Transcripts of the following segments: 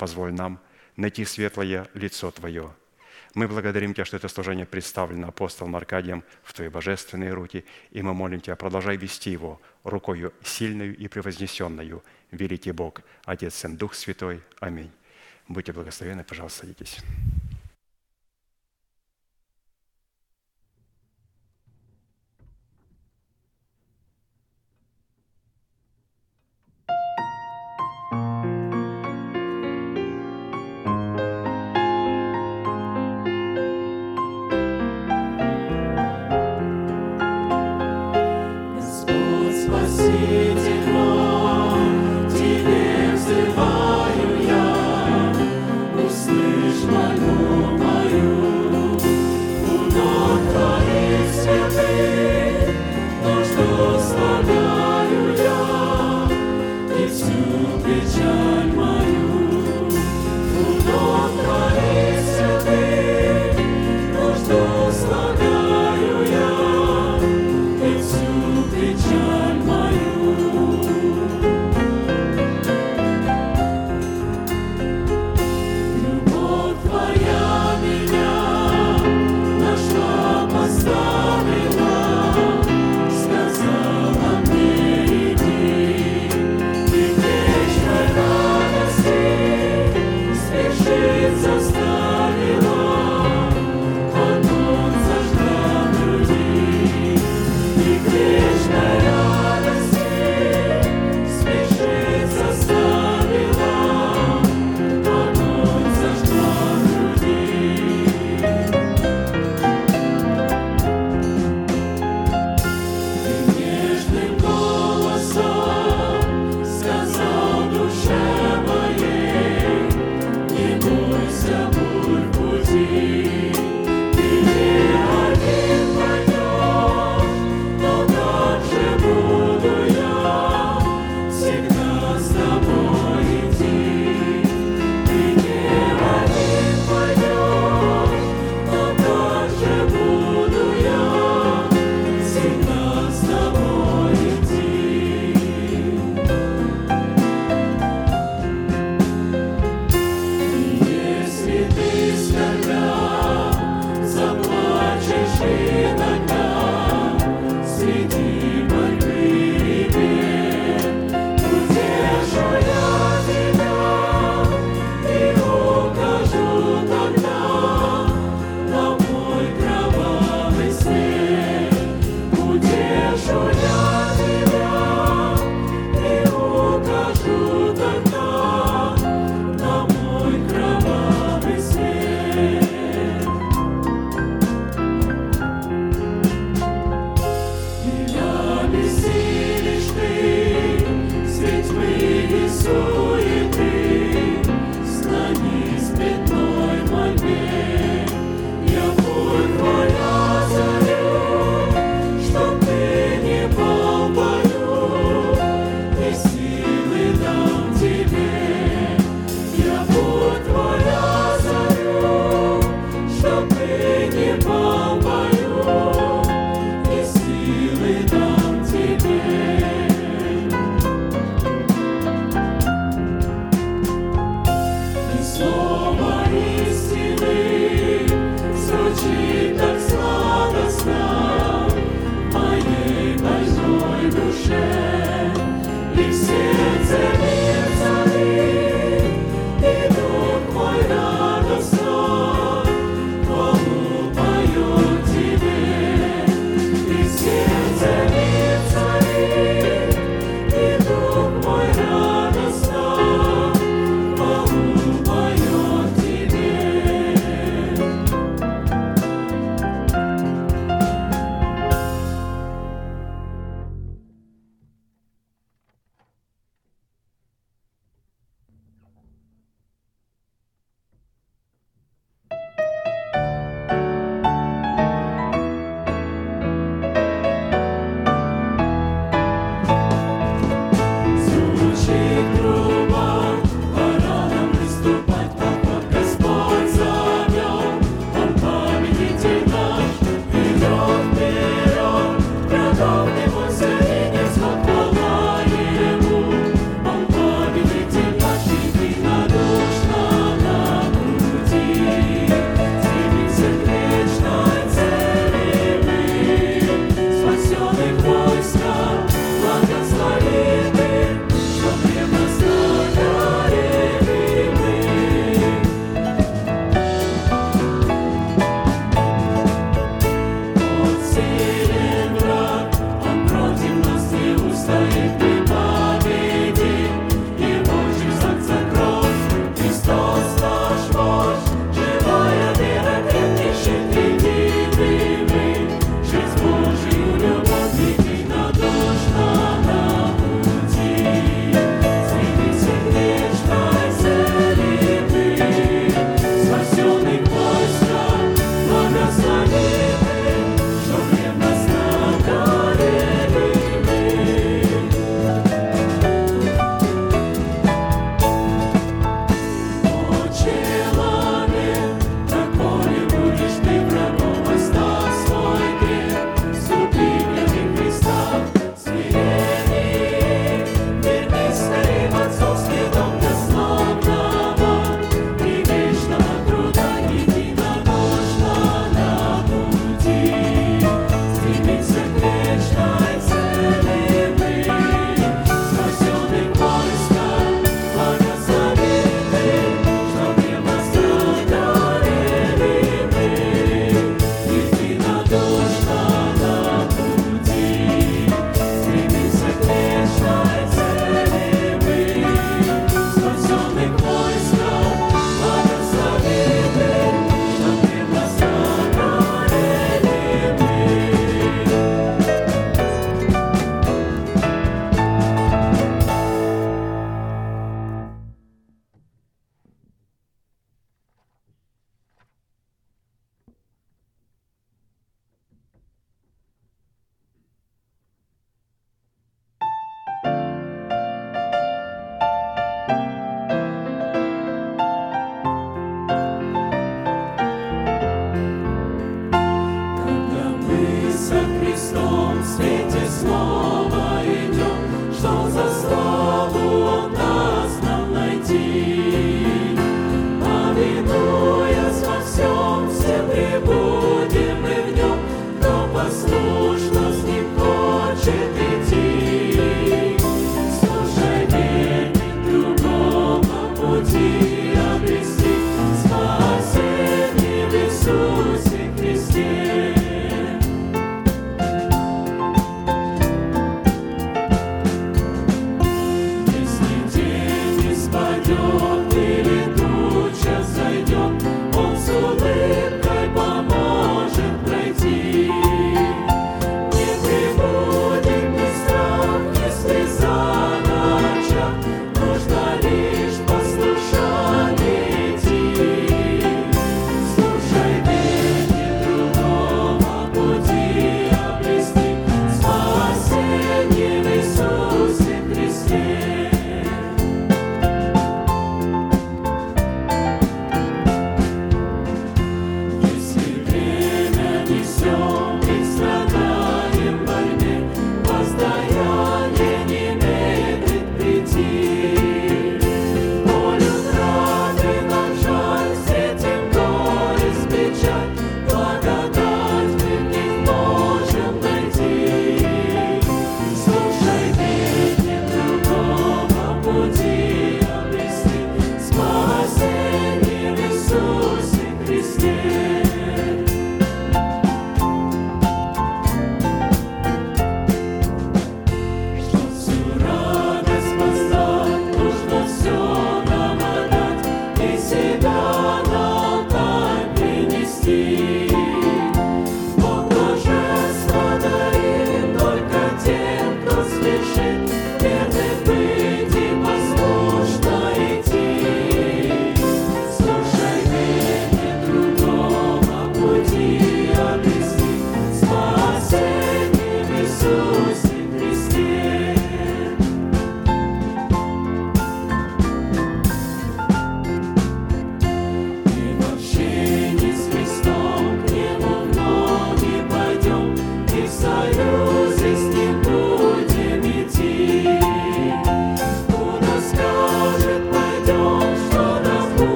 Позволь нам – найти светлое лицо Твое. Мы благодарим Тебя, что это служение представлено апостолом Аркадием в Твои божественные руки, и мы молим Тебя, продолжай вести его рукою сильную и превознесенную. Великий Бог, Отец, Сын, Дух Святой. Аминь. Будьте благословенны, пожалуйста, садитесь.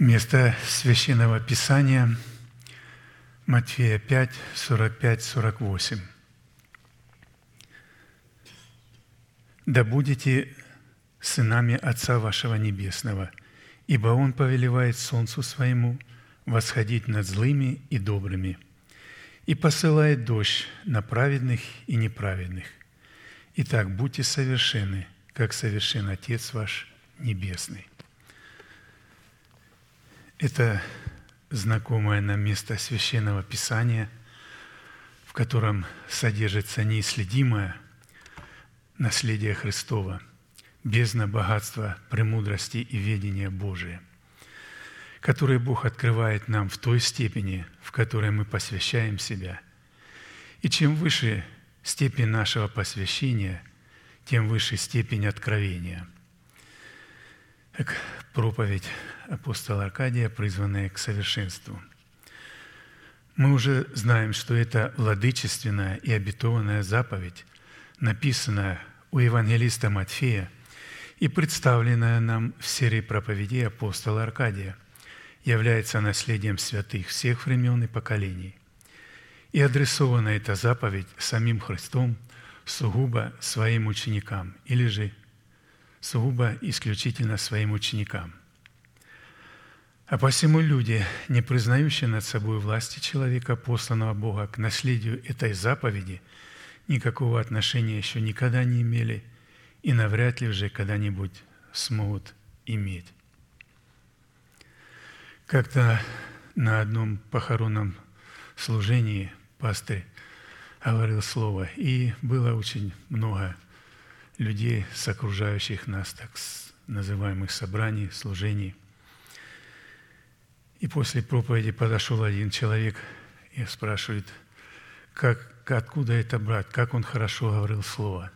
Место Священного Писания Матфея 5, 45, 48. «Да будете сынами Отца вашего Небесного, ибо Он повелевает солнцу своему восходить над злыми и добрыми, и посылает дождь на праведных и неправедных. Итак, будьте совершенны, как совершен Отец ваш Небесный». Это знакомое нам место Священного Писания, в котором содержится неисследимое наследие Христова, бездна богатства, премудрости и ведения Божия, которое Бог открывает нам в той степени, в которой мы посвящаем себя. И чем выше степень нашего посвящения, тем выше степень откровения – как проповедь апостола Аркадия, призванная к совершенству. Мы уже знаем, что это владычественная и обетованная заповедь, написанная у евангелиста Матфея и представленная нам в серии проповедей апостола Аркадия, является наследием святых всех времен и поколений. И адресована эта заповедь самим Христом сугубо своим ученикам или же сугубо исключительно своим ученикам. А посему люди, не признающие над собой власти человека, посланного Бога к наследию этой заповеди, никакого отношения еще никогда не имели и навряд ли уже когда-нибудь смогут иметь. Как-то на одном похоронном служении пастырь говорил слово, и было очень много людей с окружающих нас, так называемых собраний, служений. И после проповеди подошел один человек и спрашивает, как, откуда это брать, как он хорошо говорил слово.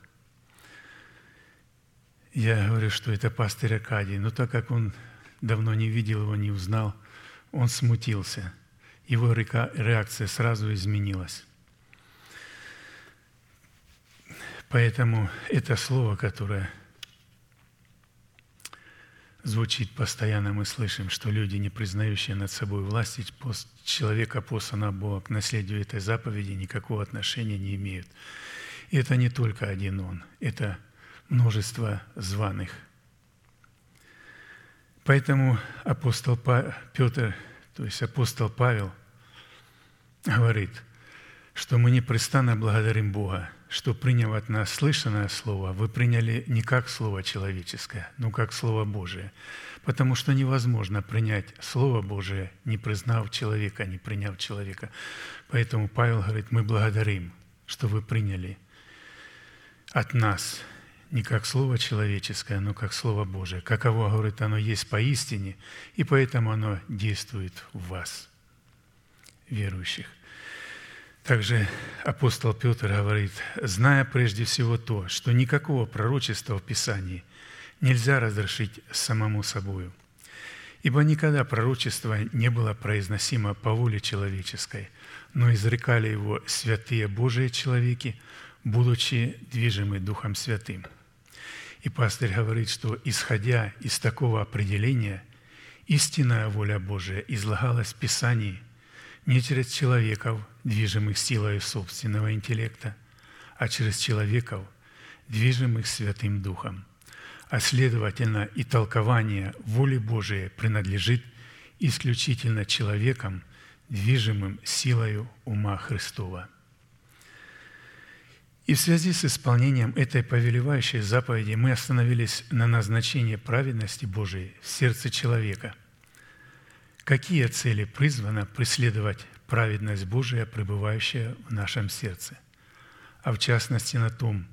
Я говорю, что это пастырь Акадий, но так как он давно не видел его, не узнал, он смутился. Его реакция сразу изменилась. Поэтому это слово, которое звучит постоянно, мы слышим, что люди, не признающие над собой власти человека, посланного Бога к наследию этой заповеди, никакого отношения не имеют. И это не только один он, это множество званых. Поэтому апостол Петр, то есть апостол Павел, говорит, что мы непрестанно благодарим Бога что, приняв от нас слышанное Слово, вы приняли не как Слово человеческое, но как Слово Божие. Потому что невозможно принять Слово Божие, не признав человека, не приняв человека. Поэтому Павел говорит, мы благодарим, что вы приняли от нас не как Слово человеческое, но как Слово Божие. Каково, говорит, оно есть поистине, и поэтому оно действует в вас, верующих. Также апостол Петр говорит, зная прежде всего то, что никакого пророчества в Писании нельзя разрешить самому собою, ибо никогда пророчество не было произносимо по воле человеческой, но изрекали его святые Божии человеки, будучи движимы Духом Святым. И пастырь говорит, что исходя из такого определения, истинная воля Божия излагалась в Писании – не через человеков, движимых силой собственного интеллекта, а через человеков, движимых Святым Духом. А следовательно, и толкование воли Божией принадлежит исключительно человекам, движимым силою ума Христова. И в связи с исполнением этой повелевающей заповеди мы остановились на назначении праведности Божией в сердце человека – Какие цели призвана преследовать праведность Божия, пребывающая в нашем сердце? А в частности на том,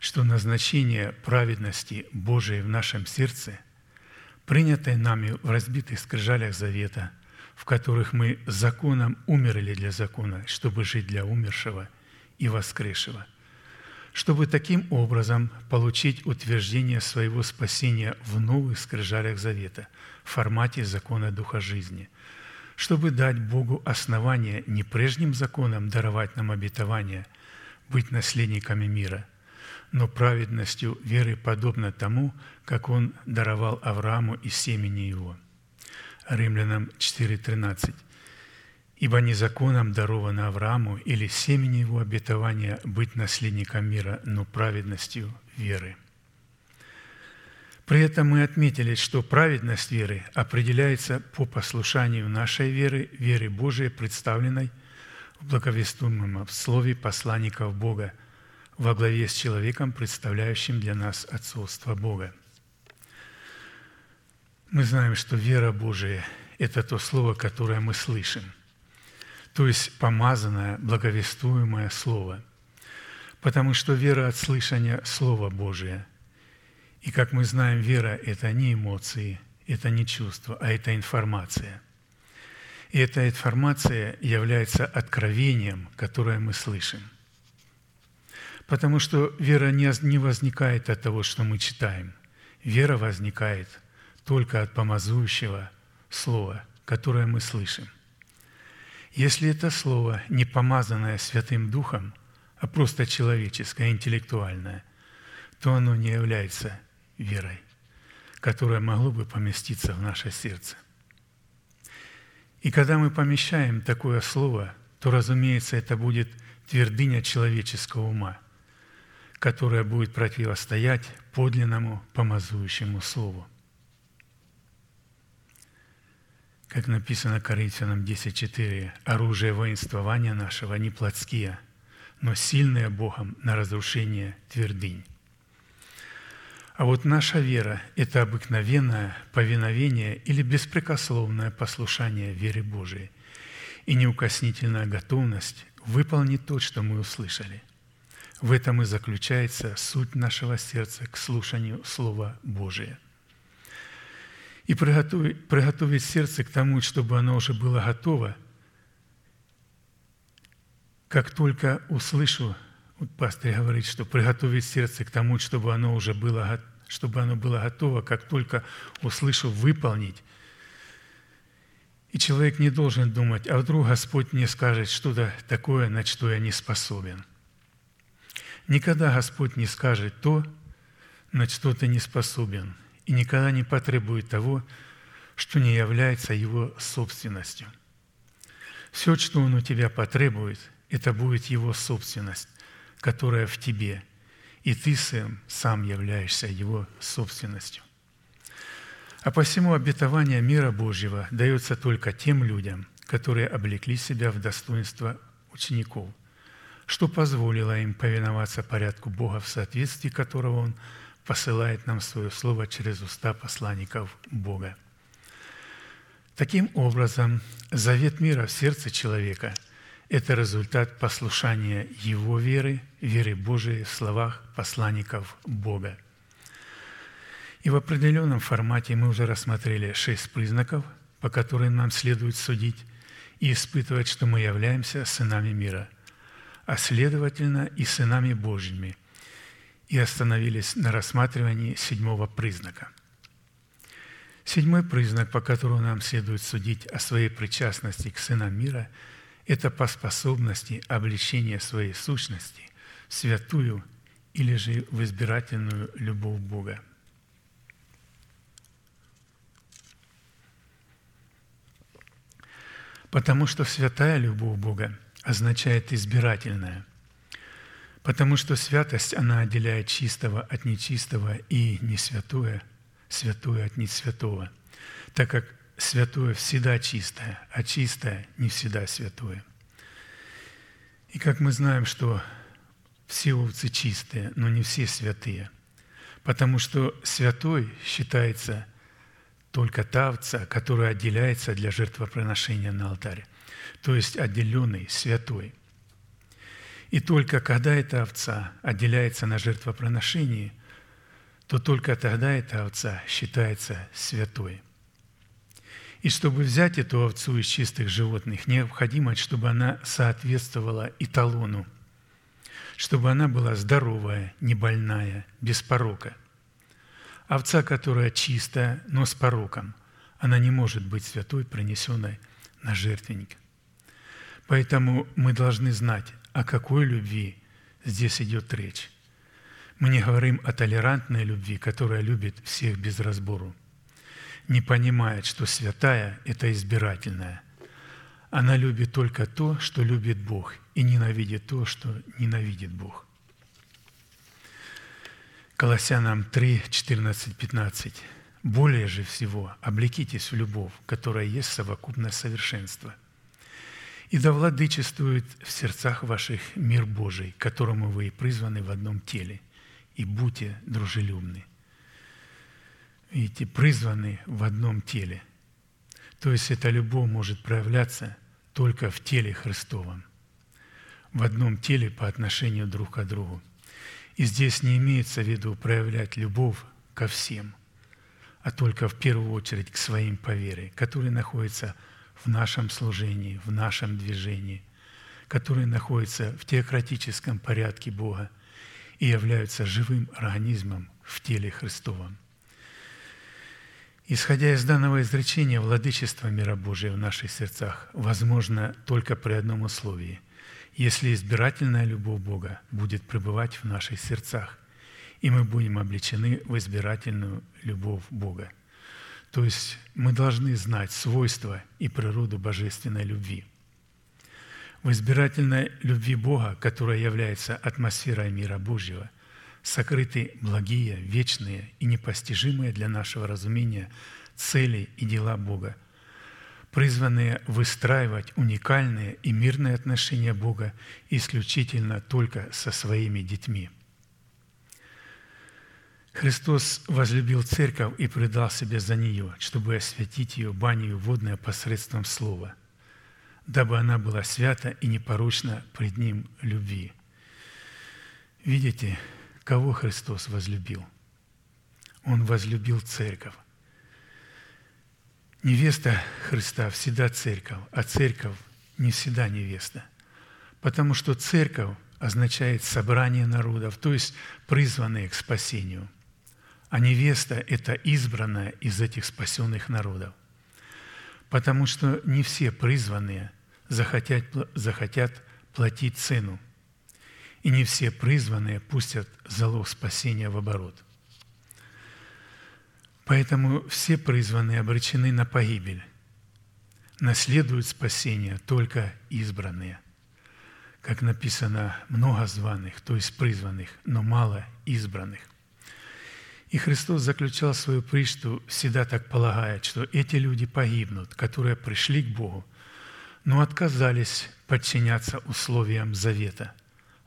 что назначение праведности Божией в нашем сердце, принятое нами в разбитых скрижалях завета, в которых мы законом умерли для закона, чтобы жить для умершего и воскресшего – чтобы таким образом получить утверждение своего спасения в новых скрижалях завета в формате закона Духа жизни, чтобы дать Богу основание не прежним законам даровать нам обетование, быть наследниками мира, но праведностью веры подобно тому, как Он даровал Аврааму и семени его. Римлянам 4.13. «Ибо не законом даровано Аврааму или семени его обетования быть наследником мира, но праведностью веры». При этом мы отметили, что праведность веры определяется по послушанию нашей веры, веры Божией, представленной в благовествуемом слове посланников Бога, во главе с человеком, представляющим для нас отцовство Бога. Мы знаем, что вера Божия – это то слово, которое мы слышим, то есть помазанное, благовествуемое слово, потому что вера от слышания Слова Божия – и как мы знаем, вера – это не эмоции, это не чувство, а это информация. И эта информация является откровением, которое мы слышим. Потому что вера не возникает от того, что мы читаем. Вера возникает только от помазующего слова, которое мы слышим. Если это слово не помазанное Святым Духом, а просто человеческое, интеллектуальное, то оно не является верой, которая могла бы поместиться в наше сердце. И когда мы помещаем такое слово, то, разумеется, это будет твердыня человеческого ума, которая будет противостоять подлинному помазующему слову. Как написано Коринфянам 10.4, «Оружие воинствования нашего не плотские, но сильные Богом на разрушение твердынь». А вот наша вера – это обыкновенное повиновение или беспрекословное послушание вере Божией и неукоснительная готовность выполнить то, что мы услышали. В этом и заключается суть нашего сердца к слушанию Слова Божия. И приготовить, приготовить сердце к тому, чтобы оно уже было готово, как только услышу вот пастор говорит, что приготовить сердце к тому, чтобы оно уже было, чтобы оно было готово, как только услышу выполнить. И человек не должен думать, а вдруг Господь мне скажет что-то такое, на что я не способен. Никогда Господь не скажет то, на что ты не способен, и никогда не потребует того, что не является Его собственностью. Все, что Он у тебя потребует, это будет Его собственность которая в тебе, и ты сам, сам являешься его собственностью. А посему обетование мира Божьего дается только тем людям, которые облекли себя в достоинство учеников, что позволило им повиноваться порядку Бога, в соответствии которого Он посылает нам свое слово через уста посланников Бога. Таким образом, завет мира в сердце человека – это результат послушания его веры, веры Божией в словах посланников Бога. И в определенном формате мы уже рассмотрели шесть признаков, по которым нам следует судить и испытывать, что мы являемся сынами мира, а следовательно и сынами Божьими, и остановились на рассматривании седьмого признака. Седьмой признак, по которому нам следует судить о своей причастности к сынам мира – это по способности обличения своей сущности в святую или же в избирательную любовь Бога. Потому что святая любовь Бога означает избирательная. Потому что святость, она отделяет чистого от нечистого и не святое, святое от несвятого, так как святое всегда чистое, а чистое не всегда святое. И как мы знаем, что все овцы чистые, но не все святые, потому что святой считается только та овца, которая отделяется для жертвоприношения на алтаре, то есть отделенный, святой. И только когда эта овца отделяется на жертвоприношении, то только тогда эта овца считается святой – и чтобы взять эту овцу из чистых животных, необходимо, чтобы она соответствовала эталону, чтобы она была здоровая, не больная, без порока. Овца, которая чистая, но с пороком, она не может быть святой, принесенной на жертвенник. Поэтому мы должны знать, о какой любви здесь идет речь. Мы не говорим о толерантной любви, которая любит всех без разбору – не понимает, что святая – это избирательная. Она любит только то, что любит Бог, и ненавидит то, что ненавидит Бог. Колоссянам 3, 14, 15. «Более же всего облекитесь в любовь, которая есть совокупное совершенство, и да владычествует в сердцах ваших мир Божий, которому вы и призваны в одном теле, и будьте дружелюбны». Видите, призваны в одном теле. То есть эта любовь может проявляться только в теле Христовом, в одном теле по отношению друг к другу. И здесь не имеется в виду проявлять любовь ко всем, а только в первую очередь к своим по вере, которые находятся в нашем служении, в нашем движении, которые находятся в теократическом порядке Бога и являются живым организмом в теле Христовом. Исходя из данного изречения, владычество мира Божия в наших сердцах возможно только при одном условии – если избирательная любовь Бога будет пребывать в наших сердцах, и мы будем облечены в избирательную любовь Бога. То есть мы должны знать свойства и природу божественной любви. В избирательной любви Бога, которая является атмосферой мира Божьего, сокрыты благие, вечные и непостижимые для нашего разумения цели и дела Бога – призванные выстраивать уникальные и мирные отношения Бога исключительно только со своими детьми. Христос возлюбил церковь и предал себя за нее, чтобы осветить ее банью водное посредством Слова, дабы она была свята и непорочна пред Ним любви. Видите, кого Христос возлюбил? Он возлюбил церковь. Невеста Христа всегда церковь, а церковь не всегда невеста. Потому что церковь означает собрание народов, то есть призванные к спасению. А невеста – это избранная из этих спасенных народов. Потому что не все призванные захотят, захотят платить цену. И не все призванные пустят залог спасения в оборот – Поэтому все призванные обречены на погибель. Наследуют спасение только избранные. Как написано, много званых, то есть призванных, но мало избранных. И Христос заключал свою причту, всегда так полагая, что эти люди погибнут, которые пришли к Богу, но отказались подчиняться условиям завета,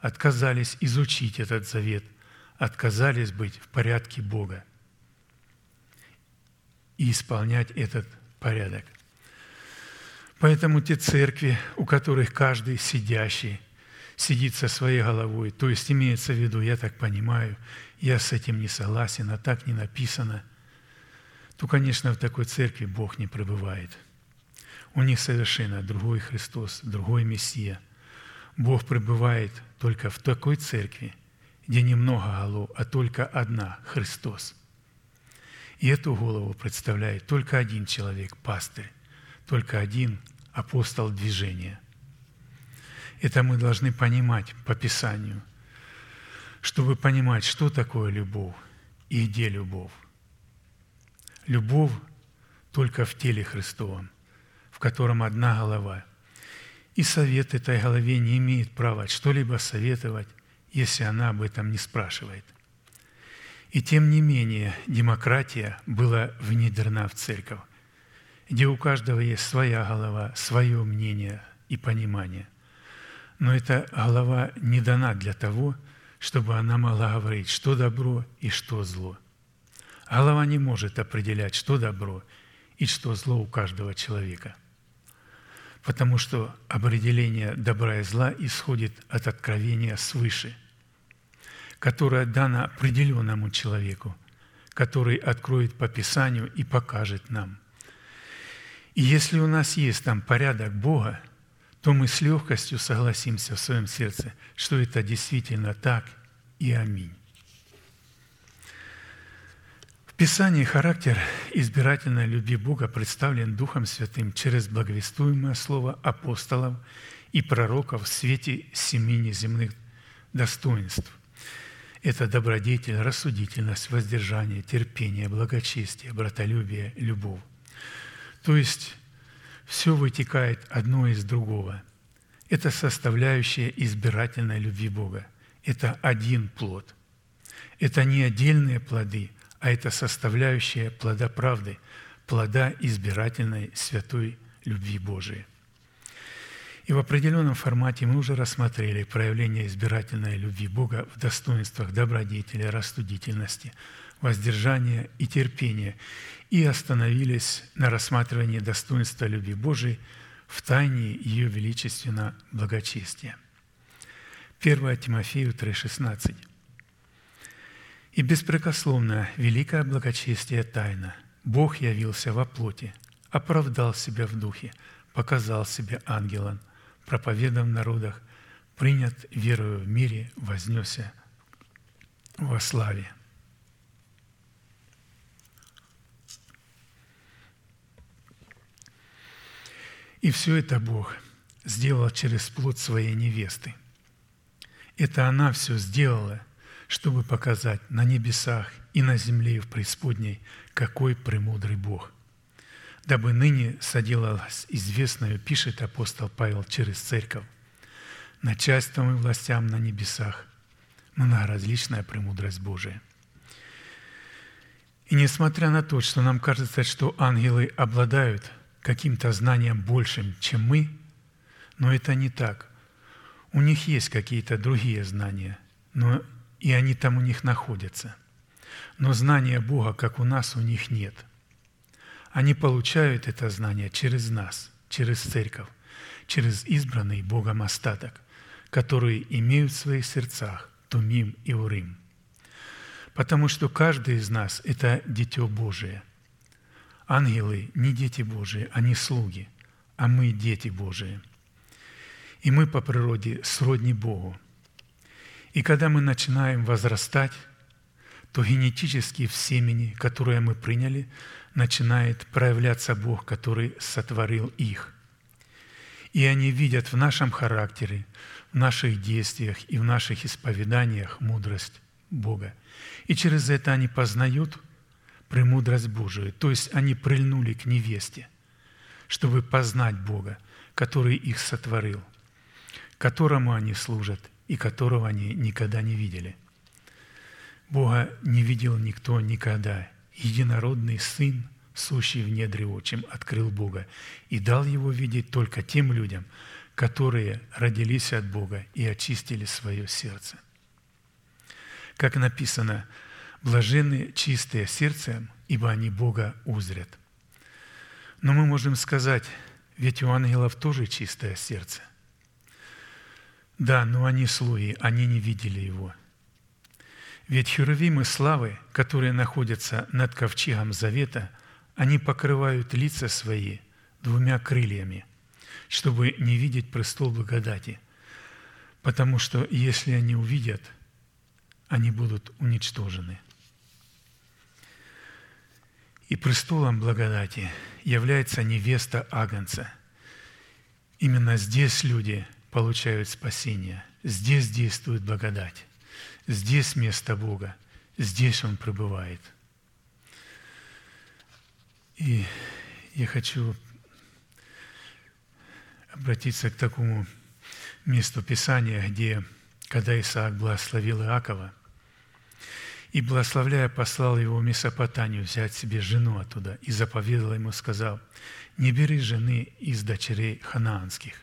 отказались изучить этот завет, отказались быть в порядке Бога – и исполнять этот порядок. Поэтому те церкви, у которых каждый сидящий сидит со своей головой, то есть имеется в виду, я так понимаю, я с этим не согласен, а так не написано, то, конечно, в такой церкви Бог не пребывает. У них совершенно другой Христос, другой Мессия. Бог пребывает только в такой церкви, где немного голов, а только одна – Христос – и эту голову представляет только один человек, пастырь, только один апостол движения. Это мы должны понимать по Писанию, чтобы понимать, что такое любовь и где любовь. Любовь только в теле Христовом, в котором одна голова. И совет этой голове не имеет права что-либо советовать, если она об этом не спрашивает – и тем не менее демократия была внедрена в церковь, где у каждого есть своя голова, свое мнение и понимание. Но эта голова не дана для того, чтобы она могла говорить, что добро и что зло. Голова не может определять, что добро и что зло у каждого человека. Потому что определение добра и зла исходит от откровения свыше – которая дана определенному человеку, который откроет по Писанию и покажет нам. И если у нас есть там порядок Бога, то мы с легкостью согласимся в своем сердце, что это действительно так и аминь. В Писании характер избирательной любви Бога представлен Духом Святым через благовествуемое слово апостолов и пророков в свете семи неземных достоинств. – это добродетель, рассудительность, воздержание, терпение, благочестие, братолюбие, любовь. То есть все вытекает одно из другого. Это составляющая избирательной любви Бога. Это один плод. Это не отдельные плоды, а это составляющая плода правды, плода избирательной святой любви Божией. И в определенном формате мы уже рассмотрели проявление избирательной любви Бога в достоинствах добродетели, рассудительности, воздержания и терпения, и остановились на рассматривании достоинства любви Божией в тайне ее величественно благочестия. 1 Тимофею 3,16. «И беспрекословно великое благочестие тайна. Бог явился во плоти, оправдал себя в духе, показал себя ангелом – проповедан в народах, принят верою в мире, вознесся во славе. И все это Бог сделал через плод своей невесты. Это она все сделала, чтобы показать на небесах и на земле в преисподней, какой премудрый Бог – дабы ныне соделалось известное, пишет апостол Павел через церковь, начальством и властям на небесах, многоразличная премудрость Божия. И несмотря на то, что нам кажется, что ангелы обладают каким-то знанием большим, чем мы, но это не так. У них есть какие-то другие знания, но и они там у них находятся. Но знания Бога, как у нас, у них нет – они получают это знание через нас, через церковь, через избранный Богом остаток, которые имеют в своих сердцах Тумим и Урим. Потому что каждый из нас – это Дитё Божие. Ангелы не дети Божии, они слуги, а мы – дети Божии. И мы по природе сродни Богу. И когда мы начинаем возрастать, то генетически в семени, которое мы приняли – начинает проявляться Бог, который сотворил их. И они видят в нашем характере, в наших действиях и в наших исповеданиях мудрость Бога. И через это они познают премудрость Божию, то есть они прильнули к невесте, чтобы познать Бога, который их сотворил, которому они служат и которого они никогда не видели. Бога не видел никто никогда – единородный Сын, сущий в недре отчим, открыл Бога и дал Его видеть только тем людям, которые родились от Бога и очистили свое сердце. Как написано, «Блаженны чистые сердцем, ибо они Бога узрят». Но мы можем сказать, ведь у ангелов тоже чистое сердце. Да, но они слуги, они не видели Его – ведь херувимы славы, которые находятся над ковчегом завета, они покрывают лица свои двумя крыльями, чтобы не видеть престол благодати, потому что если они увидят, они будут уничтожены. И престолом благодати является невеста Агнца. Именно здесь люди получают спасение, здесь действует благодать. Здесь место Бога, здесь Он пребывает. И я хочу обратиться к такому месту Писания, где, когда Исаак благословил Иакова, и, благословляя, послал его в Месопотамию взять себе жену оттуда, и заповедал ему, сказал, «Не бери жены из дочерей ханаанских».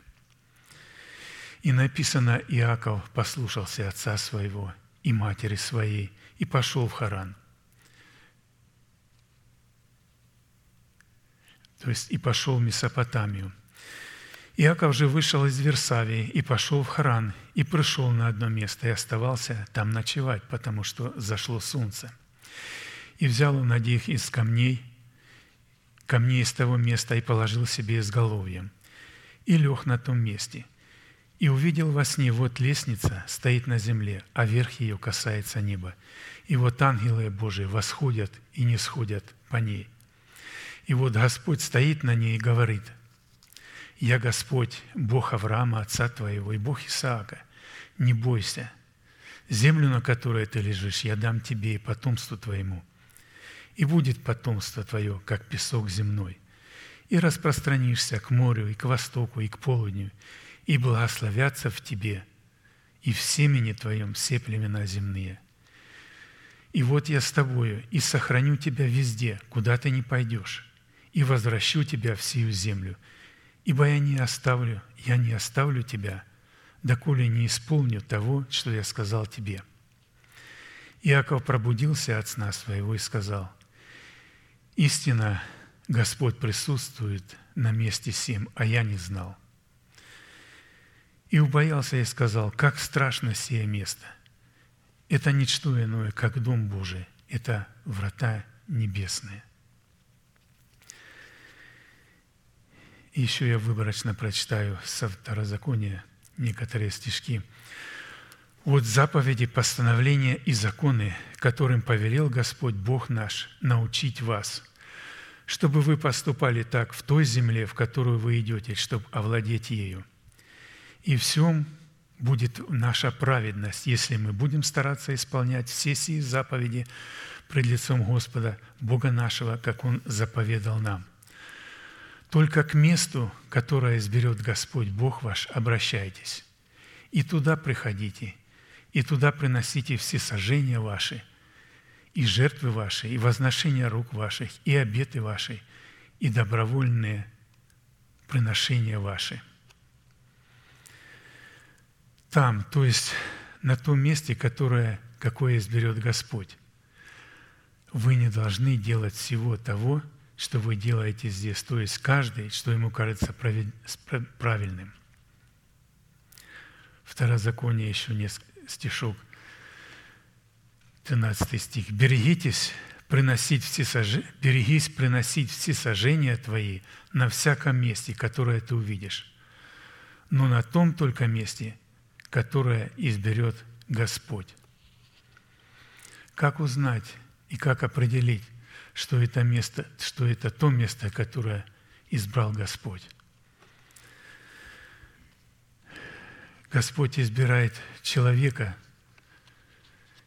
И написано, Иаков послушался отца своего – и матери своей, и пошел в Харан. То есть и пошел в Месопотамию. Иаков же вышел из Версавии и пошел в Харан, и пришел на одно место, и оставался там ночевать, потому что зашло солнце. И взял он один из камней, камней из того места, и положил себе изголовьем, и лег на том месте – и увидел во сне, вот лестница стоит на земле, а верх ее касается неба. И вот ангелы Божии восходят и не сходят по ней. И вот Господь стоит на ней и говорит, «Я Господь, Бог Авраама, отца твоего, и Бог Исаака. Не бойся, Землю, на которой ты лежишь, я дам тебе и потомству твоему. И будет потомство твое, как песок земной. И распространишься к морю, и к востоку, и к полудню, и благословятся в тебе, и в семени твоем все племена земные. И вот я с тобою, и сохраню тебя везде, куда ты не пойдешь, и возвращу тебя в сию землю, ибо я не оставлю, я не оставлю тебя, доколе не исполню того, что я сказал тебе». Иаков пробудился от сна своего и сказал, «Истина, Господь присутствует на месте сим, а я не знал». И убоялся и сказал, «Как страшно сие место! Это ничто иное, как Дом Божий, это врата небесные». Еще я выборочно прочитаю со Второзакония – некоторые стишки. Вот заповеди, постановления и законы, которым повелел Господь Бог наш научить вас, чтобы вы поступали так в той земле, в которую вы идете, чтобы овладеть ею. И всем будет наша праведность, если мы будем стараться исполнять все сии заповеди пред лицом Господа, Бога нашего, как Он заповедал нам – только к месту, которое изберет Господь Бог ваш, обращайтесь. И туда приходите, и туда приносите все сожжения ваши, и жертвы ваши, и возношения рук ваших, и обеты ваши, и добровольные приношения ваши. Там, то есть на том месте, которое, какое изберет Господь, вы не должны делать всего того, что вы делаете здесь, то есть каждый, что ему кажется правильным. Второзаконие еще несколько стишок, 13 стих. «Берегитесь приносить все сож... берегись приносить все сожжения твои на всяком месте, которое ты увидишь, но на том только месте, которое изберет Господь». Как узнать и как определить, что это место, что это то место, которое избрал Господь. Господь избирает человека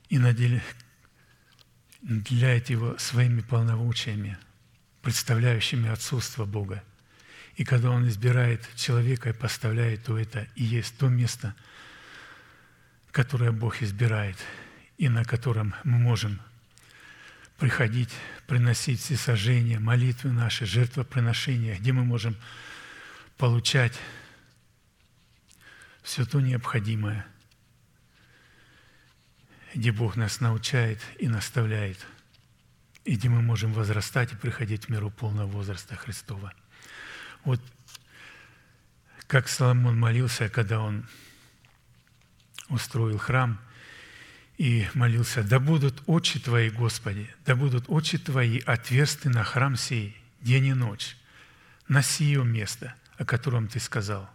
и наделяет его своими полномочиями, представляющими отсутствие Бога. И когда Он избирает человека и поставляет, то это и есть то место, которое Бог избирает, и на котором мы можем приходить, приносить все сожжения, молитвы наши, жертвоприношения, где мы можем получать все то необходимое, где Бог нас научает и наставляет, и где мы можем возрастать и приходить в миру полного возраста Христова. Вот как Соломон молился, когда он устроил храм – и молился, «Да будут очи Твои, Господи, да будут очи Твои отверсты на храм сей день и ночь, на сие место, о котором Ты сказал.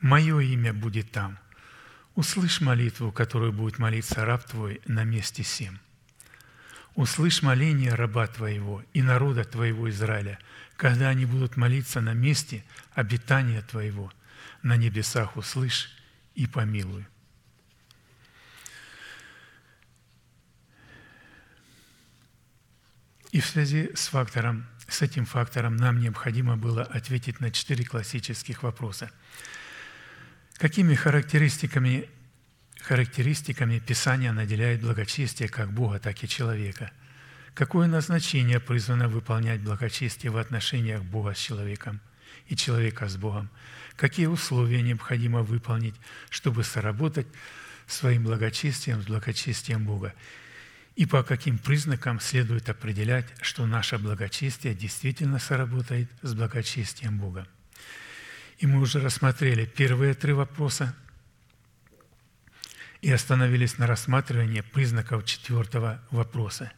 Мое имя будет там. Услышь молитву, которую будет молиться раб Твой на месте сем. Услышь моление раба Твоего и народа Твоего Израиля, когда они будут молиться на месте обитания Твоего. На небесах услышь и помилуй. И в связи с фактором, с этим фактором нам необходимо было ответить на четыре классических вопроса. Какими характеристиками, характеристиками Писания наделяет благочестие как Бога, так и человека? Какое назначение призвано выполнять благочестие в отношениях Бога с человеком и человека с Богом? Какие условия необходимо выполнить, чтобы соработать своим благочестием с благочестием Бога? И по каким признакам следует определять, что наше благочестие действительно сработает с благочестием Бога. И мы уже рассмотрели первые три вопроса и остановились на рассматривании признаков четвертого вопроса.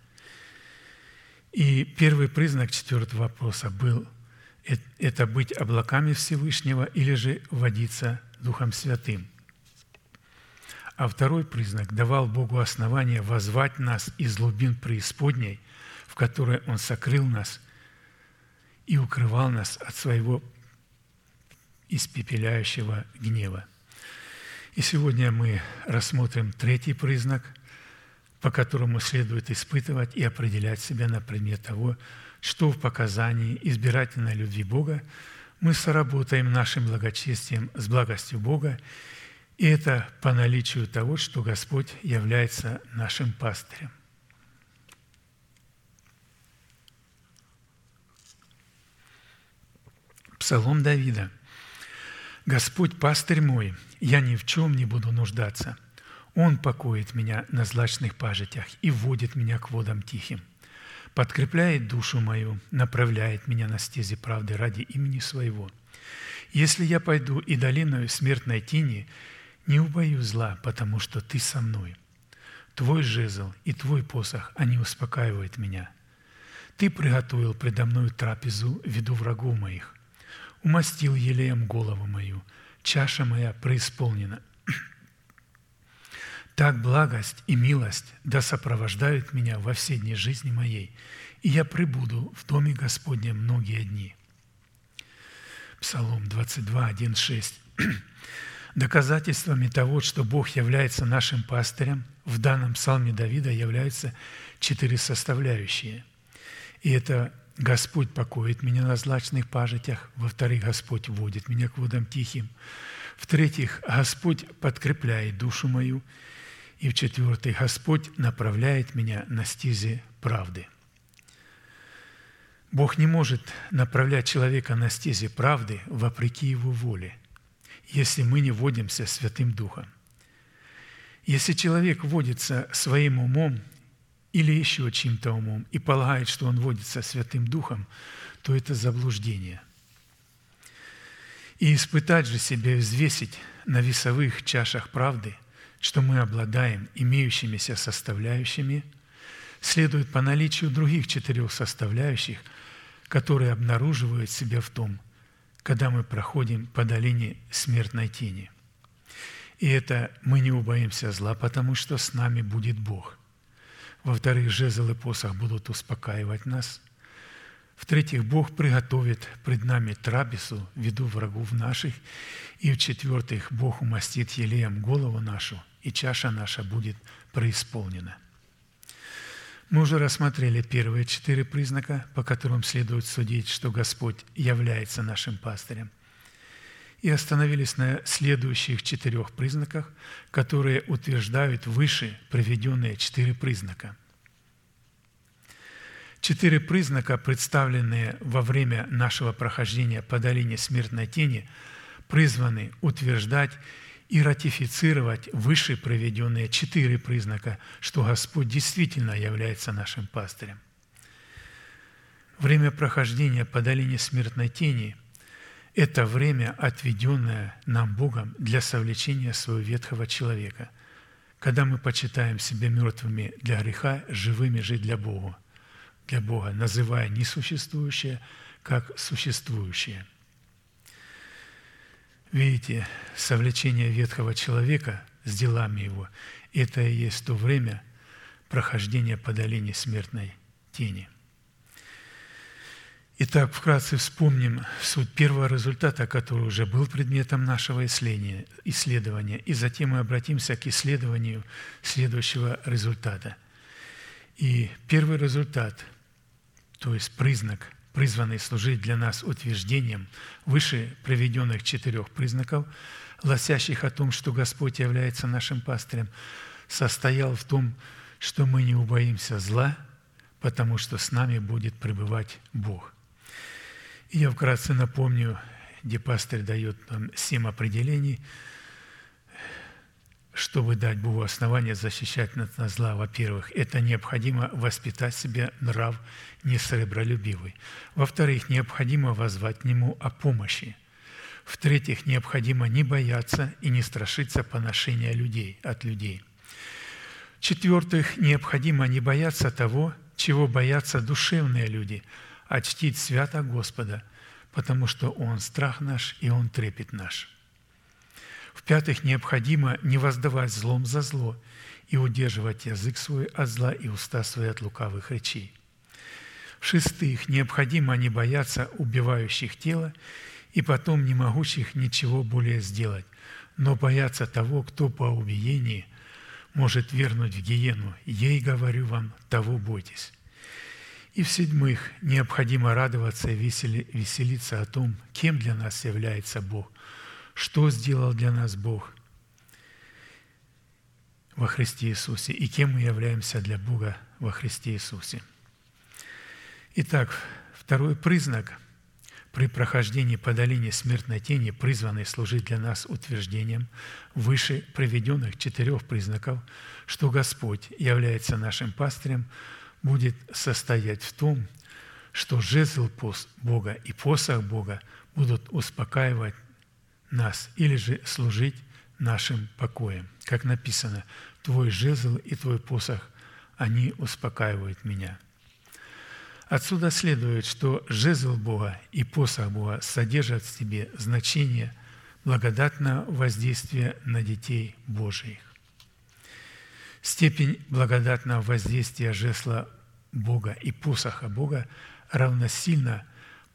И первый признак четвертого вопроса был – это быть облаками Всевышнего или же водиться Духом Святым – а второй признак давал Богу основание возвать нас из глубин преисподней, в которой Он сокрыл нас и укрывал нас от своего испепеляющего гнева. И сегодня мы рассмотрим третий признак, по которому следует испытывать и определять себя на предмет того, что в показании избирательной любви Бога мы соработаем нашим благочестием с благостью Бога, и это по наличию того, что Господь является нашим пастырем. Псалом Давида. «Господь пастырь мой, я ни в чем не буду нуждаться. Он покоит меня на злачных пажитях и вводит меня к водам тихим. Подкрепляет душу мою, направляет меня на стези правды ради имени своего. Если я пойду и долиною смертной тени, не убою зла, потому что ты со мной. Твой жезл и твой посох, они успокаивают меня. Ты приготовил предо мною трапезу в виду врагов моих. Умастил елеем голову мою, чаша моя преисполнена. Так благость и милость да сопровождают меня во все дни жизни моей, и я пребуду в доме Господнем многие дни. Псалом 22, 1, 6. Доказательствами того, что Бог является нашим пастырем, в данном псалме Давида являются четыре составляющие. И это Господь покоит меня на злачных пажитях. Во-вторых, Господь водит меня к водам тихим. В-третьих, Господь подкрепляет душу мою. И в-четвертых, Господь направляет меня на стези правды. Бог не может направлять человека на стези правды вопреки его воле, если мы не водимся Святым Духом. Если человек водится своим умом или еще чьим-то умом и полагает, что он водится Святым Духом, то это заблуждение. И испытать же себя взвесить на весовых чашах правды, что мы обладаем имеющимися составляющими, следует по наличию других четырех составляющих, которые обнаруживают себя в том, когда мы проходим по долине смертной тени. И это мы не убоимся зла, потому что с нами будет Бог. Во-вторых, жезл и посох будут успокаивать нас. В-третьих, Бог приготовит пред нами трапезу виду врагов наших. И в-четвертых, Бог умастит елеем голову нашу, и чаша наша будет преисполнена. Мы уже рассмотрели первые четыре признака, по которым следует судить, что Господь является нашим пастырем и остановились на следующих четырех признаках, которые утверждают выше приведенные четыре признака. Четыре признака, представленные во время нашего прохождения по долине смертной тени, призваны утверждать и ратифицировать выше проведенные четыре признака, что Господь действительно является нашим пастырем. Время прохождения по долине смертной тени – это время, отведенное нам Богом для совлечения своего ветхого человека, когда мы почитаем себя мертвыми для греха, живыми же для Бога, для Бога, называя несуществующее как существующее. Видите, совлечение ветхого человека с делами его – это и есть то время прохождения по долине смертной тени – Итак, вкратце вспомним суть первого результата, который уже был предметом нашего исследования, и затем мы обратимся к исследованию следующего результата. И первый результат, то есть признак, призванный служить для нас утверждением выше приведенных четырех признаков, гласящих о том, что Господь является нашим пастырем, состоял в том, что мы не убоимся зла, потому что с нами будет пребывать Бог – и я вкратце напомню, где пастырь дает нам семь определений, чтобы дать Богу основание защищать нас от зла. Во-первых, это необходимо воспитать себе нрав несребролюбивый. Во-вторых, необходимо возвать к Нему о помощи. В-третьих, необходимо не бояться и не страшиться поношения людей, от людей. В-четвертых, необходимо не бояться того, чего боятся душевные люди – а чтить свято Господа, потому что Он страх наш и Он трепет наш. В-пятых, необходимо не воздавать злом за зло и удерживать язык свой от зла и уста свои от лукавых речей. В-шестых, необходимо не бояться убивающих тело и потом не могущих ничего более сделать, но боятся того, кто по убиении может вернуть в гиену. Ей говорю вам, того бойтесь. И в-седьмых, необходимо радоваться и веселиться о том, кем для нас является Бог, что сделал для нас Бог во Христе Иисусе и кем мы являемся для Бога во Христе Иисусе. Итак, второй признак при прохождении по долине смертной тени, призванный служить для нас утверждением выше приведенных четырех признаков, что Господь является нашим пастырем, будет состоять в том, что жезл Бога и посох Бога будут успокаивать нас или же служить нашим покоем. Как написано, «Твой жезл и твой посох, они успокаивают меня». Отсюда следует, что жезл Бога и посох Бога содержат в себе значение благодатного воздействия на детей Божиих. Степень благодатного воздействия жезла Бога и посоха Бога равносильна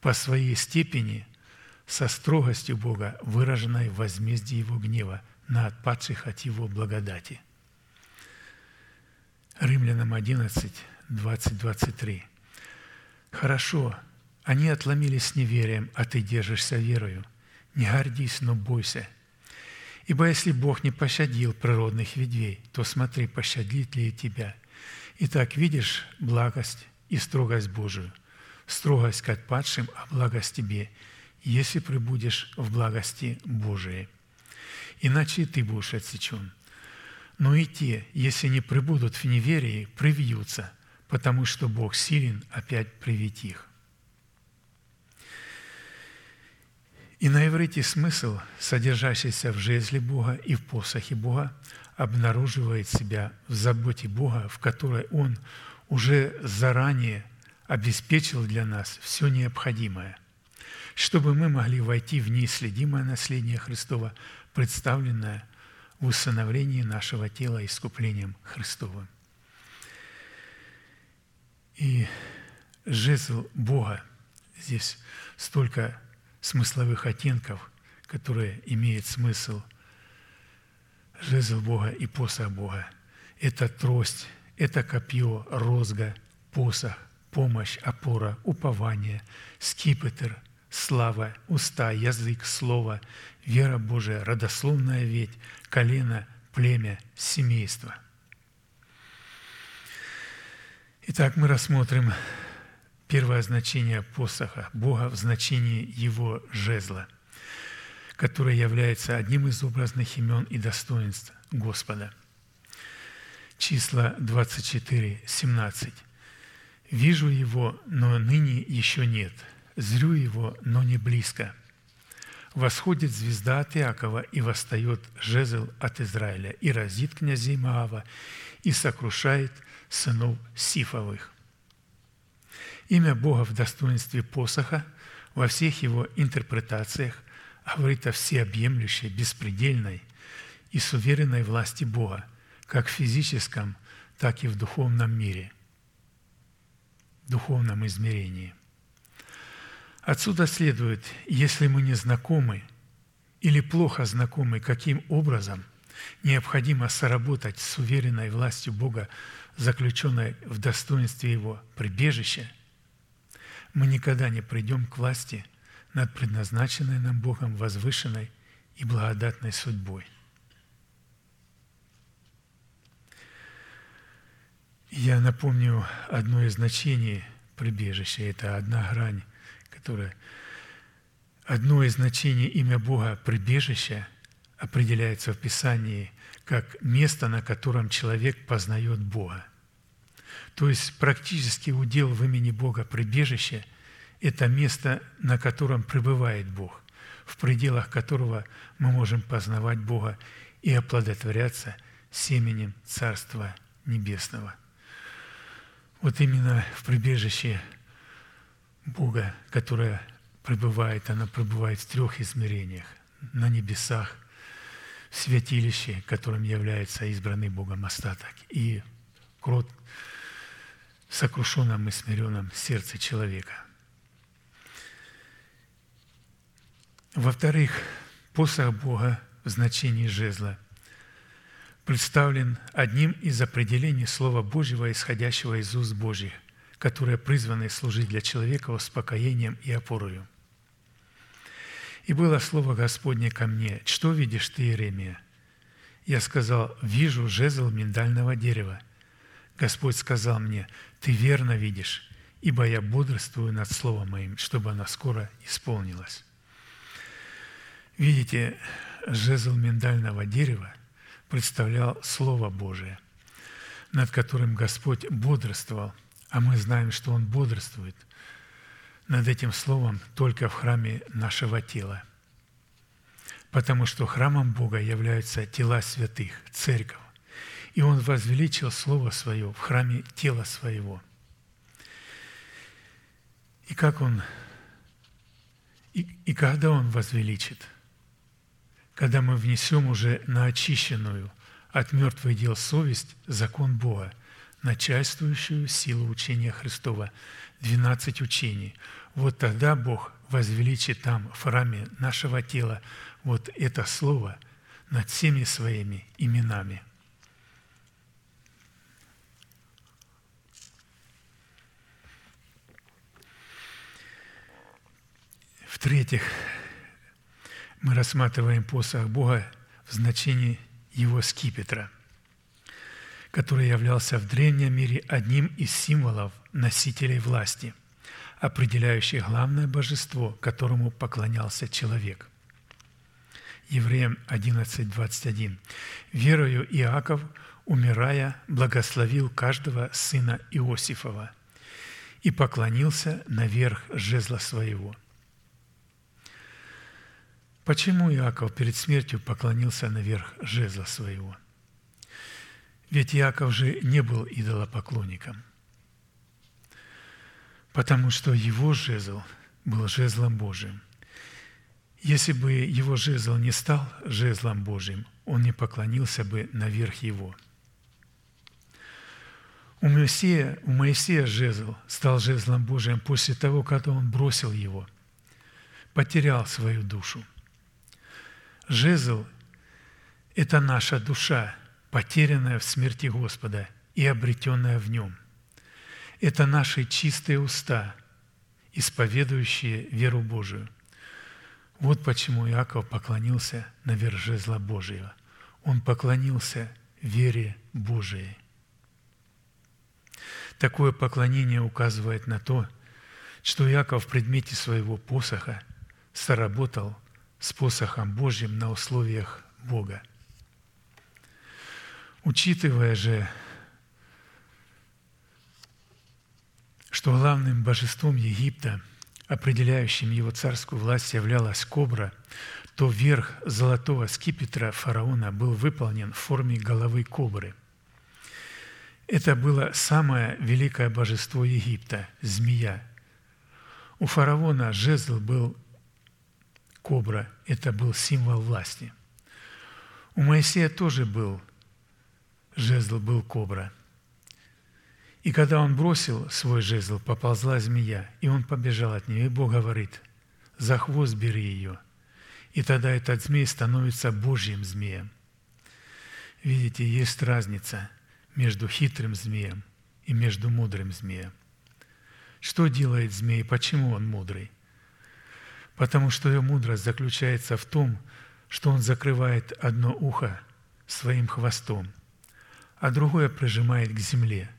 по своей степени со строгостью Бога, выраженной в возмездии Его гнева на отпадших от Его благодати. Римлянам 11, 20, 23. «Хорошо, они отломились с неверием, а ты держишься верою. Не гордись, но бойся. Ибо если Бог не пощадил природных ветвей, то смотри, пощадит ли и тебя. Итак, видишь благость и строгость Божию. Строгость к отпадшим, а благость тебе, если прибудешь в благости Божией. Иначе ты будешь отсечен. Но и те, если не прибудут в неверии, привьются, потому что Бог силен опять привить их. И на иврите смысл, содержащийся в жезле Бога и в посохе Бога, обнаруживает себя в заботе Бога, в которой Он уже заранее обеспечил для нас все необходимое, чтобы мы могли войти в неисследимое наследие Христова, представленное в усыновлении нашего тела искуплением Христовым. И жезл Бога, здесь столько смысловых оттенков, которые имеют смысл жезл Бога и посох Бога. Это трость, это копье, розга, посох, помощь, опора, упование, скипетр, слава, уста, язык, слово, вера Божия, родословная ведь, колено, племя, семейство. Итак, мы рассмотрим первое значение посоха Бога в значении Его жезла, которое является одним из образных имен и достоинств Господа. Числа 24, 17. «Вижу Его, но ныне еще нет. Зрю Его, но не близко. Восходит звезда от Иакова, и восстает жезл от Израиля, и разит князей Маава, и сокрушает сынов Сифовых. Имя Бога в достоинстве посоха во всех его интерпретациях говорит о всеобъемлющей, беспредельной и суверенной власти Бога, как в физическом, так и в духовном мире, духовном измерении. Отсюда следует, если мы не знакомы или плохо знакомы, каким образом необходимо соработать с уверенной властью Бога заключенной в достоинстве Его прибежища, мы никогда не придем к власти над предназначенной нам Богом возвышенной и благодатной судьбой. Я напомню одно из значений прибежища. Это одна грань, которая... Одно из значений имя Бога прибежища определяется в Писании – как место, на котором человек познает Бога. То есть практически удел в имени Бога прибежище – это место, на котором пребывает Бог, в пределах которого мы можем познавать Бога и оплодотворяться семенем Царства Небесного. Вот именно в прибежище Бога, которое пребывает, она пребывает в трех измерениях – на небесах, святилище, которым является избранный Богом остаток, и крот в сокрушенном и смиренном сердце человека. Во-вторых, посох Бога в значении жезла представлен одним из определений Слова Божьего, исходящего из уст Божьих, которые призваны служить для человека успокоением и опорою. «И было слово Господне ко мне, что видишь ты, Иеремия?» Я сказал, «Вижу жезл миндального дерева». Господь сказал мне, «Ты верно видишь, ибо я бодрствую над словом моим, чтобы оно скоро исполнилось». Видите, жезл миндального дерева представлял Слово Божие, над которым Господь бодрствовал, а мы знаем, что Он бодрствует над этим Словом только в храме нашего тела. Потому что храмом Бога являются тела святых, церковь. И Он возвеличил Слово Свое в храме тела Своего. И как Он, и, и когда Он возвеличит – когда мы внесем уже на очищенную от мертвых дел совесть закон Бога, начальствующую силу учения Христова, 12 учений. Вот тогда Бог возвеличит там, в храме нашего тела, вот это слово над всеми своими именами. В-третьих, мы рассматриваем посох Бога в значении его скипетра, который являлся в древнем мире одним из символов носителей власти, определяющих главное божество, которому поклонялся человек. Евреям 11.21. «Верою Иаков, умирая, благословил каждого сына Иосифова и поклонился наверх жезла своего – Почему Иаков перед смертью поклонился наверх жезла своего? Ведь Иаков же не был идолопоклонником, потому что его жезл был жезлом Божиим. Если бы его жезл не стал жезлом Божиим, он не поклонился бы наверх его. У Моисея, у Моисея жезл стал жезлом Божиим после того, когда он бросил его, потерял свою душу – Жезл – это наша душа, потерянная в смерти Господа и обретенная в Нем. Это наши чистые уста, исповедующие веру Божию. Вот почему Иаков поклонился наверх жезла Божьего. Он поклонился вере Божией. Такое поклонение указывает на то, что Иаков в предмете своего посоха соработал с посохом Божьим на условиях Бога. Учитывая же, что главным божеством Египта, определяющим его царскую власть, являлась кобра, то верх золотого скипетра фараона был выполнен в форме головы кобры. Это было самое великое божество Египта – змея. У фараона жезл был кобра – это был символ власти. У Моисея тоже был жезл, был кобра. И когда он бросил свой жезл, поползла змея, и он побежал от нее, и Бог говорит, за хвост бери ее. И тогда этот змей становится Божьим змеем. Видите, есть разница между хитрым змеем и между мудрым змеем. Что делает змей, почему он мудрый? потому что ее мудрость заключается в том, что он закрывает одно ухо своим хвостом, а другое прижимает к земле,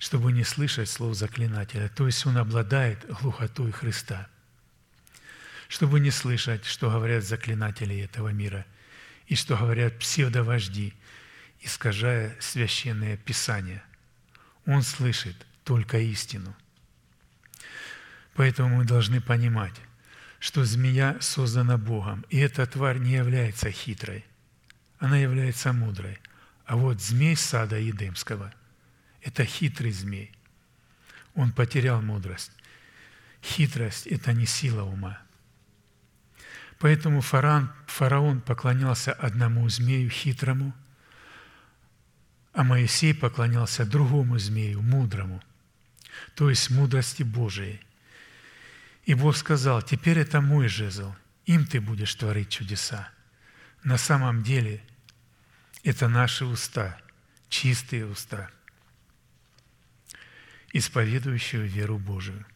чтобы не слышать слов заклинателя. То есть он обладает глухотой Христа, чтобы не слышать, что говорят заклинатели этого мира и что говорят псевдовожди, искажая священное Писание. Он слышит только истину. Поэтому мы должны понимать, что змея создана Богом, и эта тварь не является хитрой, она является мудрой. А вот змей сада Едемского – это хитрый змей. Он потерял мудрость. Хитрость – это не сила ума. Поэтому фараон, фараон поклонялся одному змею хитрому, а Моисей поклонялся другому змею, мудрому, то есть мудрости Божией – и Бог сказал, теперь это мой жезл, им ты будешь творить чудеса. На самом деле это наши уста, чистые уста, исповедующие веру Божию.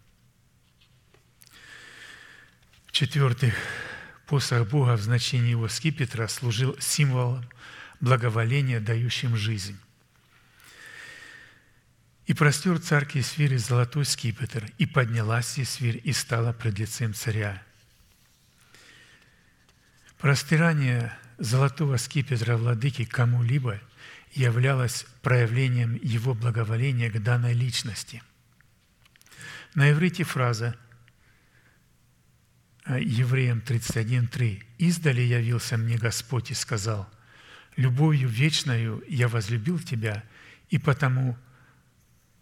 В-четвертых, посох Бога в значении его скипетра служил символом благоволения, дающим жизнь. И простер царь Кесвири золотой скипетр, и поднялась Есвирь, и стала пред лицем царя. Простирание золотого скипетра владыки кому-либо являлось проявлением его благоволения к данной личности. На иврите фраза э, Евреям 31.3 «Издали явился мне Господь и сказал, «Любовью вечною я возлюбил тебя, и потому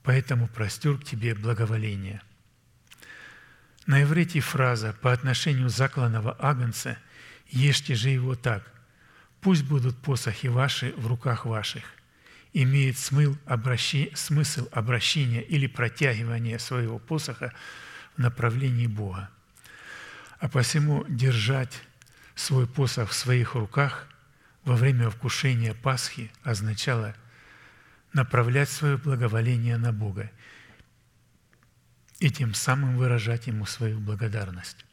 поэтому простер к тебе благоволение». На иврите фраза по отношению закланного агнца «Ешьте же его так, пусть будут посохи ваши в руках ваших» имеет смыл обращи, смысл обращения или протягивания своего посоха в направлении Бога. А посему держать свой посох в своих руках во время вкушения Пасхи означало – направлять свое благоволение на Бога и тем самым выражать Ему свою благодарность.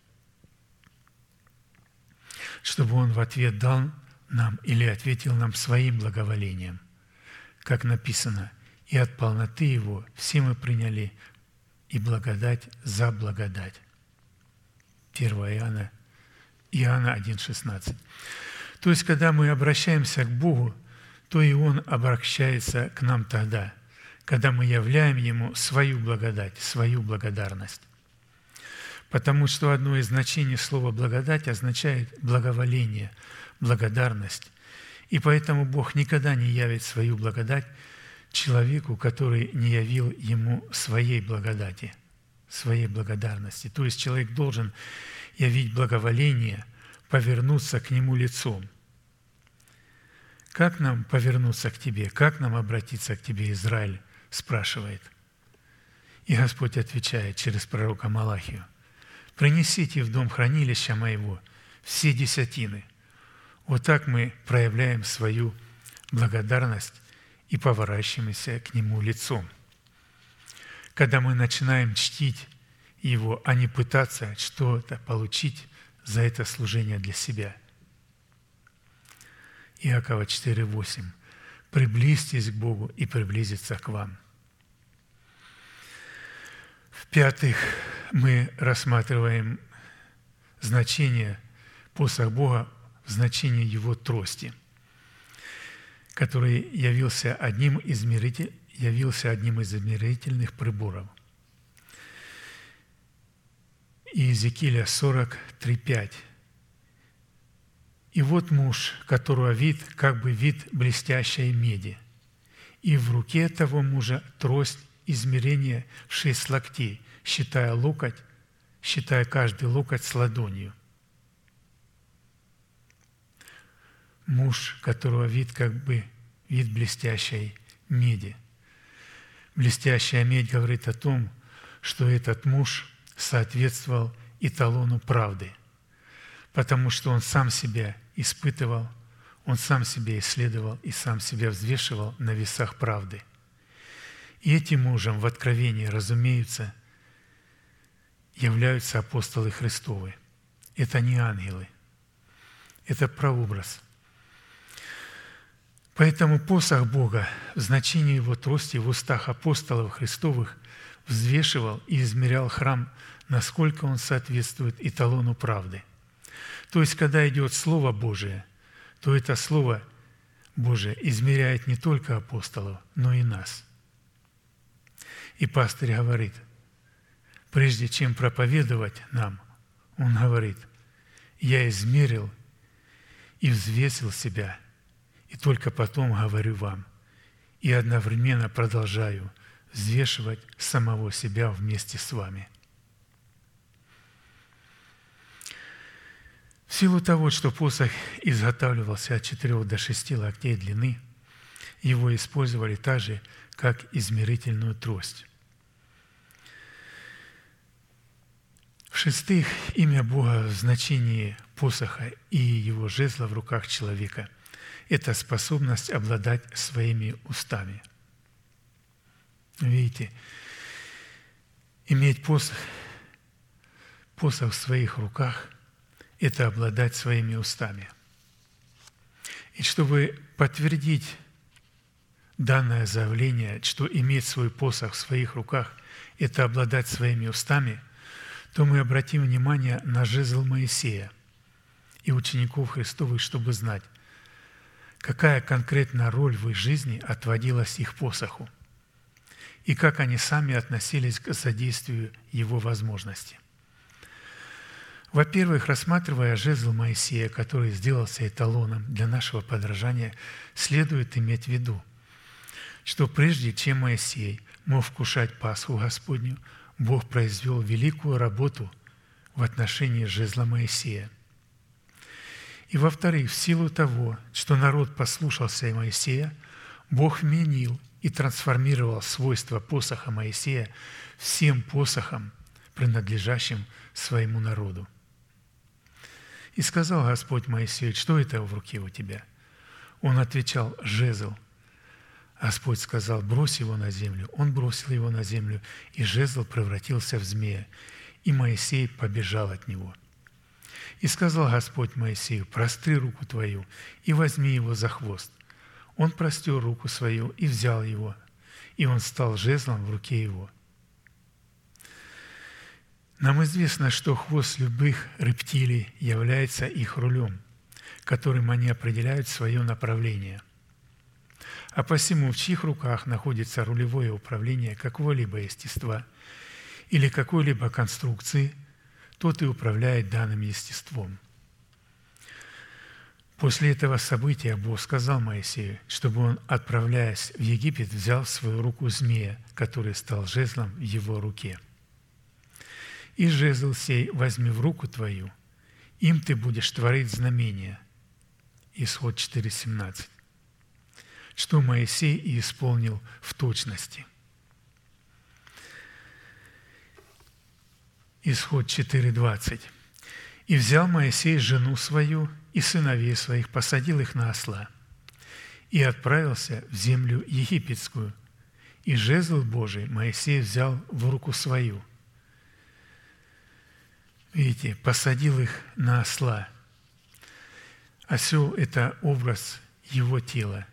Чтобы Он в ответ дал нам или ответил нам своим благоволением, как написано, «И от полноты Его все мы приняли и благодать за благодать». 1 Иоанна, Иоанна 1,16. То есть, когда мы обращаемся к Богу то и Он обращается к нам тогда, когда мы являем Ему свою благодать, свою благодарность. Потому что одно из значений слова «благодать» означает благоволение, благодарность. И поэтому Бог никогда не явит свою благодать человеку, который не явил ему своей благодати, своей благодарности. То есть человек должен явить благоволение, повернуться к нему лицом – как нам повернуться к Тебе? Как нам обратиться к Тебе, Израиль? спрашивает. И Господь отвечает через пророка Малахию. «Принесите в дом хранилища моего все десятины». Вот так мы проявляем свою благодарность и поворачиваемся к Нему лицом. Когда мы начинаем чтить Его, а не пытаться что-то получить за это служение для себя – Иакова 4.8. «Приблизьтесь к Богу и приблизиться к вам». В-пятых, мы рассматриваем значение посох Бога в значении Его трости, который явился одним из, меритель, явился одним из измерительных приборов. И Иезекииля 43.5 и вот муж, которого вид, как бы вид блестящей меди, и в руке того мужа трость измерения шесть локтей, считая локоть, считая каждый локоть с ладонью. Муж, которого вид как бы вид блестящей меди. Блестящая медь говорит о том, что этот муж соответствовал эталону правды, потому что он сам себя испытывал, он сам себя исследовал и сам себя взвешивал на весах правды. И этим мужем в Откровении, разумеется, являются апостолы Христовы. Это не ангелы, это прообраз. Поэтому посох Бога в значении его трости в устах апостолов Христовых взвешивал и измерял храм, насколько он соответствует эталону правды – то есть, когда идет Слово Божие, то это Слово Божие измеряет не только апостолов, но и нас. И пастырь говорит, прежде чем проповедовать нам, он говорит, я измерил и взвесил себя, и только потом говорю вам, и одновременно продолжаю взвешивать самого себя вместе с вами – В силу того, что посох изготавливался от 4 до 6 локтей длины, его использовали так же, как измерительную трость. В-шестых, имя Бога в значении посоха и его жезла в руках человека – это способность обладать своими устами. Видите, иметь посох, посох в своих руках – это обладать своими устами. И чтобы подтвердить данное заявление, что иметь свой посох в своих руках – это обладать своими устами – то мы обратим внимание на жезл Моисея и учеников Христовых, чтобы знать, какая конкретная роль в их жизни отводилась их посоху и как они сами относились к задействию его возможности. Во-первых, рассматривая жезл Моисея, который сделался эталоном для нашего подражания, следует иметь в виду, что прежде чем Моисей мог вкушать Пасху Господню – Бог произвел великую работу в отношении жезла Моисея. И во-вторых, в силу того, что народ послушался Моисея, Бог вменил и трансформировал свойства посоха Моисея всем посохам, принадлежащим своему народу. И сказал Господь Моисею, что это в руке у тебя? Он отвечал, жезл – Господь сказал, брось его на землю. Он бросил его на землю, и жезл превратился в змея, и Моисей побежал от него. И сказал Господь Моисею, простри руку твою и возьми его за хвост. Он простер руку свою и взял его, и он стал жезлом в руке его. Нам известно, что хвост любых рептилий является их рулем, которым они определяют свое направление – а посему в чьих руках находится рулевое управление какого-либо естества или какой-либо конструкции, тот и управляет данным естеством. После этого события Бог сказал Моисею, чтобы он, отправляясь в Египет, взял свою руку змея, который стал жезлом в его руке. «И жезл сей возьми в руку твою, им ты будешь творить знамения». Исход 4.17 что Моисей и исполнил в точности. Исход 4.20. «И взял Моисей жену свою и сыновей своих, посадил их на осла, и отправился в землю египетскую, и жезл Божий Моисей взял в руку свою». Видите, посадил их на осла. Осел – это образ его тела.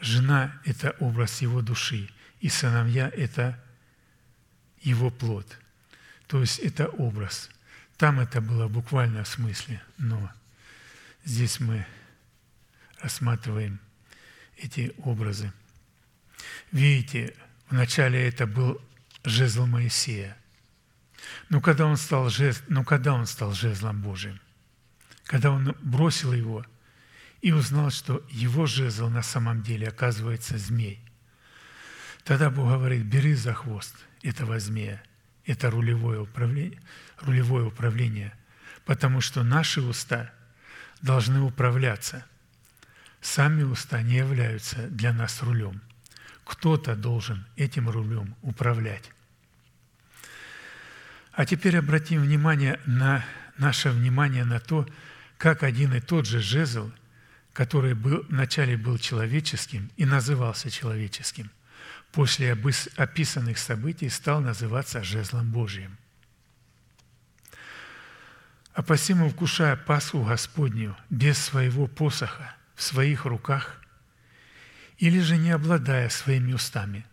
Жена – это образ его души, и сыновья – это его плод. То есть это образ. Там это было буквально в смысле, но здесь мы рассматриваем эти образы. Видите, вначале это был жезл Моисея. Но когда он стал, жезл, но когда он стал жезлом Божиим? Когда он бросил его – и узнал, что его жезл на самом деле оказывается змей. Тогда Бог говорит, бери за хвост этого змея. Это рулевое управление, рулевое управление, потому что наши уста должны управляться. Сами уста не являются для нас рулем. Кто-то должен этим рулем управлять. А теперь обратим внимание на наше внимание на то, как один и тот же жезл – который был, вначале был человеческим и назывался человеческим, после описанных событий стал называться жезлом Божьим. А посему, вкушая Пасху Господню без своего посоха в своих руках, или же не обладая своими устами,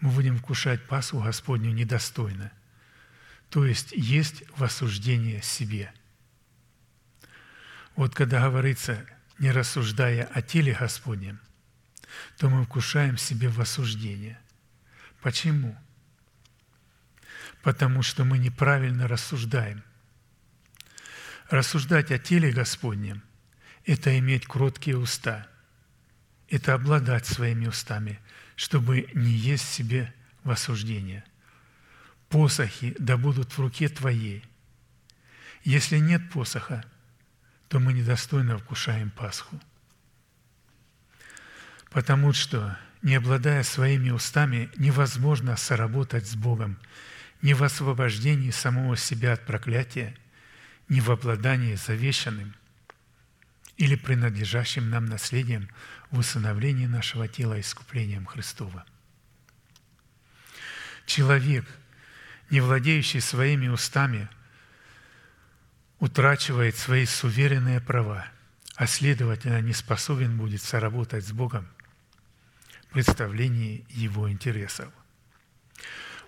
мы будем вкушать Пасху Господню недостойно, то есть есть в осуждение себе. Вот когда говорится – не рассуждая о теле Господнем, то мы вкушаем себе в осуждение. Почему? Потому что мы неправильно рассуждаем. Рассуждать о теле Господнем – это иметь кроткие уста, это обладать своими устами, чтобы не есть себе в осуждение. Посохи да будут в руке твоей. Если нет посоха – то мы недостойно вкушаем Пасху. Потому что, не обладая своими устами, невозможно соработать с Богом, ни в освобождении самого себя от проклятия, ни в обладании завещанным или принадлежащим нам наследием в усыновлении нашего тела искуплением Христова. Человек, не владеющий своими устами, утрачивает свои суверенные права, а следовательно не способен будет соработать с Богом представлении Его интересов.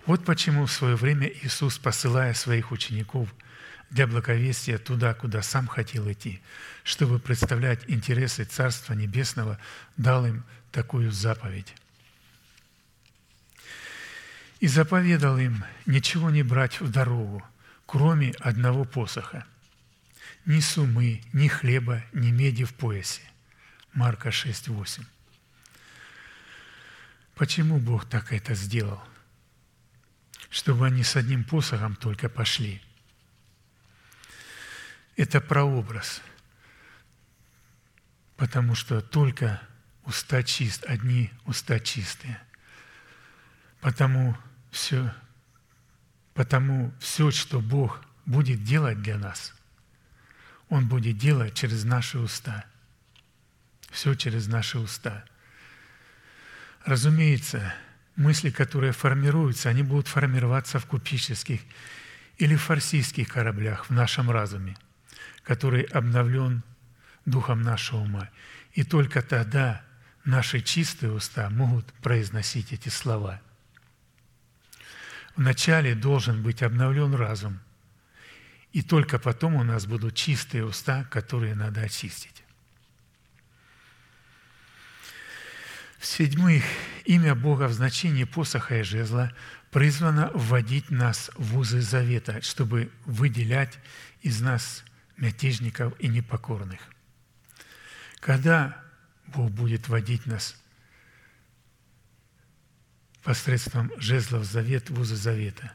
Вот почему в свое время Иисус, посылая своих учеников для благовестия туда, куда сам хотел идти, чтобы представлять интересы Царства Небесного, дал им такую заповедь. И заповедал им ничего не брать в дорогу, кроме одного посоха. Ни сумы, ни хлеба, ни меди в поясе. Марка 6:8. Почему Бог так это сделал? Чтобы они с одним посохом только пошли. Это прообраз. Потому что только уста чист, одни уста чистые. Потому все, потому все, что Бог будет делать для нас, Он будет делать через наши уста. Все через наши уста. Разумеется, мысли, которые формируются, они будут формироваться в купеческих или фарсийских кораблях в нашем разуме, который обновлен духом нашего ума. И только тогда наши чистые уста могут произносить эти слова. Вначале должен быть обновлен разум, и только потом у нас будут чистые уста, которые надо очистить. В-седьмых, имя Бога в значении посоха и жезла призвано вводить нас в узы завета, чтобы выделять из нас мятежников и непокорных. Когда Бог будет водить нас посредством жезлов завет в узы завета?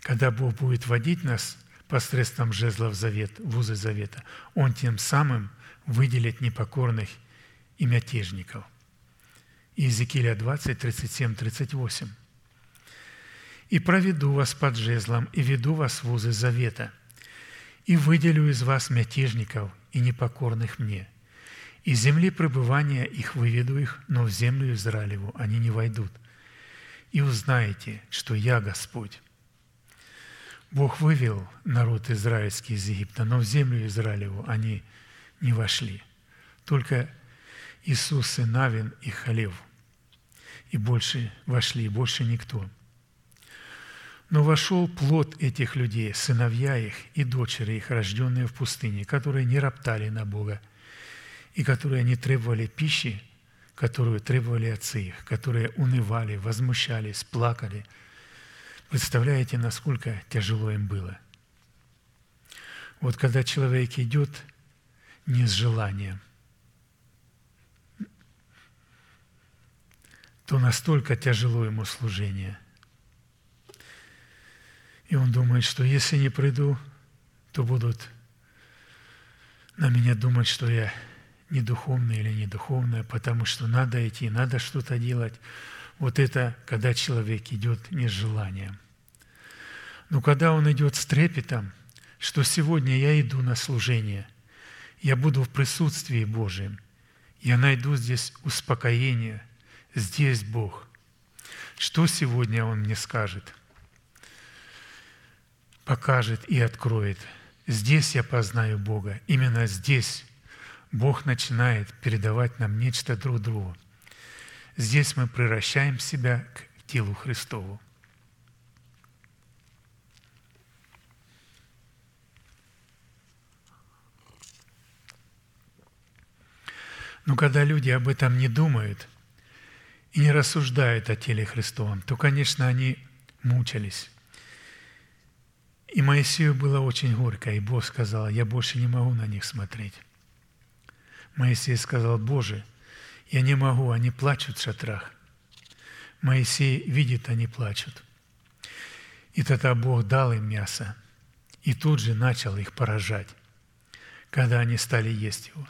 Когда Бог будет водить нас посредством жезлов завет в узы завета, Он тем самым выделит непокорных и мятежников. Иезекииля 20, 37, 38. «И проведу вас под жезлом, и веду вас в узы завета, и выделю из вас мятежников и непокорных мне. Из земли пребывания их выведу их, но в землю Израилеву они не войдут. И узнаете, что я Господь». Бог вывел народ израильский из Египта, но в землю Израилеву они не вошли. Только Иисус и Навин и Халев. И больше вошли, больше никто. Но вошел плод этих людей, сыновья их и дочери их, рожденные в пустыне, которые не роптали на Бога, и которые не требовали пищи, которую требовали отцы их, которые унывали, возмущались, плакали. Представляете, насколько тяжело им было? Вот когда человек идет не с желанием – то настолько тяжело ему служение. И он думает, что если не приду, то будут на меня думать, что я не духовный или не духовная, потому что надо идти, надо что-то делать. Вот это, когда человек идет не с желанием. Но когда он идет с трепетом, что сегодня я иду на служение, я буду в присутствии Божьем, я найду здесь успокоение – Здесь Бог. Что сегодня Он мне скажет? Покажет и откроет. Здесь я познаю Бога. Именно здесь Бог начинает передавать нам нечто друг другу. Здесь мы превращаем себя к телу Христову. Но когда люди об этом не думают – и не рассуждают о теле Христовом, то, конечно, они мучались. И Моисею было очень горько, и Бог сказал, я больше не могу на них смотреть. Моисей сказал, Боже, я не могу, они плачут в шатрах. Моисей видит, они плачут. И тогда Бог дал им мясо, и тут же начал их поражать, когда они стали есть его.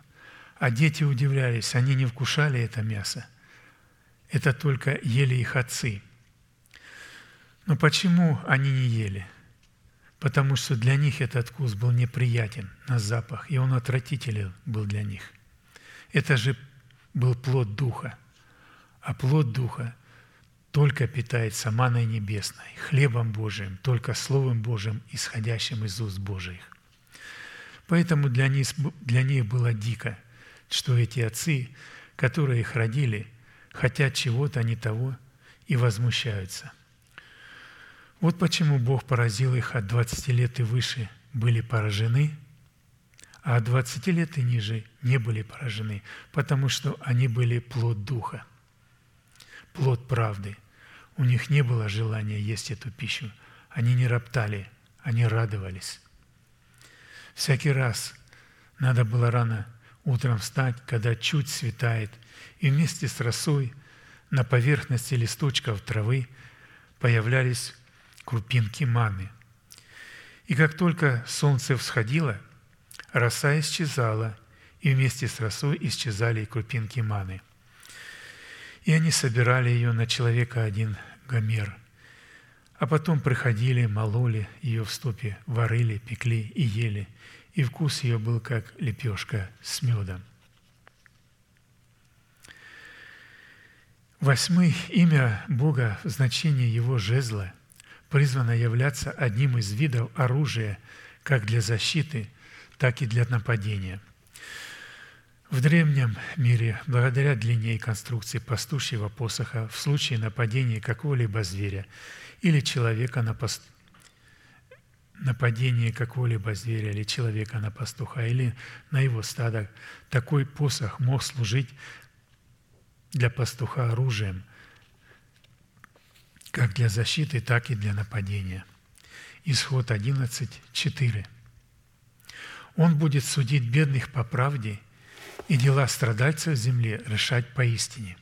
А дети удивлялись, они не вкушали это мясо, это только ели их отцы. Но почему они не ели? Потому что для них этот вкус был неприятен на запах, и он отвратителен был для них. Это же был плод Духа. А плод Духа только питается маной небесной, хлебом Божиим, только Словом Божиим, исходящим из уст Божиих. Поэтому для них, для них было дико, что эти отцы, которые их родили, хотят чего-то не того и возмущаются. Вот почему Бог поразил их от 20 лет и выше были поражены, а от 20 лет и ниже не были поражены, потому что они были плод Духа, плод правды. У них не было желания есть эту пищу. Они не роптали, они радовались. Всякий раз надо было рано утром встать, когда чуть светает, и вместе с росой на поверхности листочков травы появлялись крупинки маны. И как только солнце всходило, роса исчезала, и вместе с росой исчезали и крупинки маны. И они собирали ее на человека один гомер, а потом приходили, мололи ее в ступе, варили, пекли и ели – и вкус ее был как лепешка с медом. Восьмый имя Бога в значении Его жезла призвано являться одним из видов оружия как для защиты, так и для нападения. В древнем мире, благодаря длине и конструкции пастушьего посоха, в случае нападения какого-либо зверя или человека на, пост нападение какого-либо зверя или человека на пастуха или на его стадо, такой посох мог служить для пастуха оружием, как для защиты, так и для нападения. Исход 11, 4. Он будет судить бедных по правде и дела страдальцев земле решать поистине.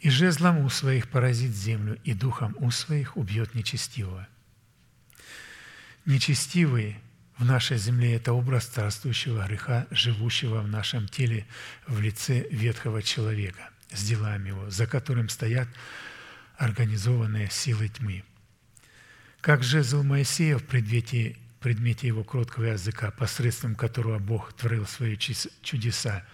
И жезлом у своих поразит землю, и духом у своих убьет нечестивого – Нечестивый в нашей земле – это образ царствующего греха, живущего в нашем теле в лице ветхого человека с делами его, за которым стоят организованные силы тьмы. Как жезл Моисея в предмете, предмете его кроткого языка, посредством которого Бог творил свои чудеса,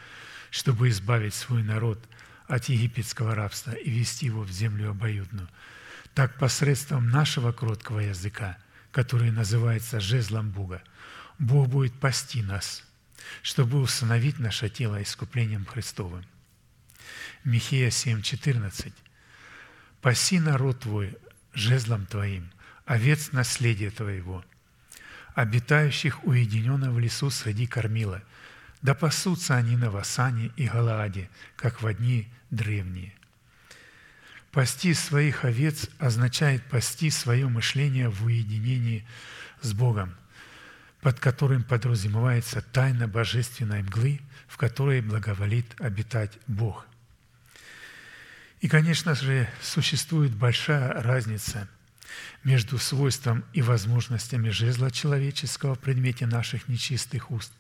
чтобы избавить свой народ от египетского рабства и вести его в землю обоюдную, так посредством нашего кроткого языка – который называется жезлом Бога. Бог будет пасти нас, чтобы установить наше тело искуплением Христовым. Михея 7:14. «Паси народ твой жезлом твоим, овец наследия твоего, обитающих уединенно в лесу среди кормила, да пасутся они на Васане и Галааде, как в одни древние». Пасти своих овец означает пасти свое мышление в уединении с Богом, под которым подразумевается тайна божественной мглы, в которой благоволит обитать Бог. И, конечно же, существует большая разница между свойством и возможностями жезла человеческого в предмете наших нечистых уст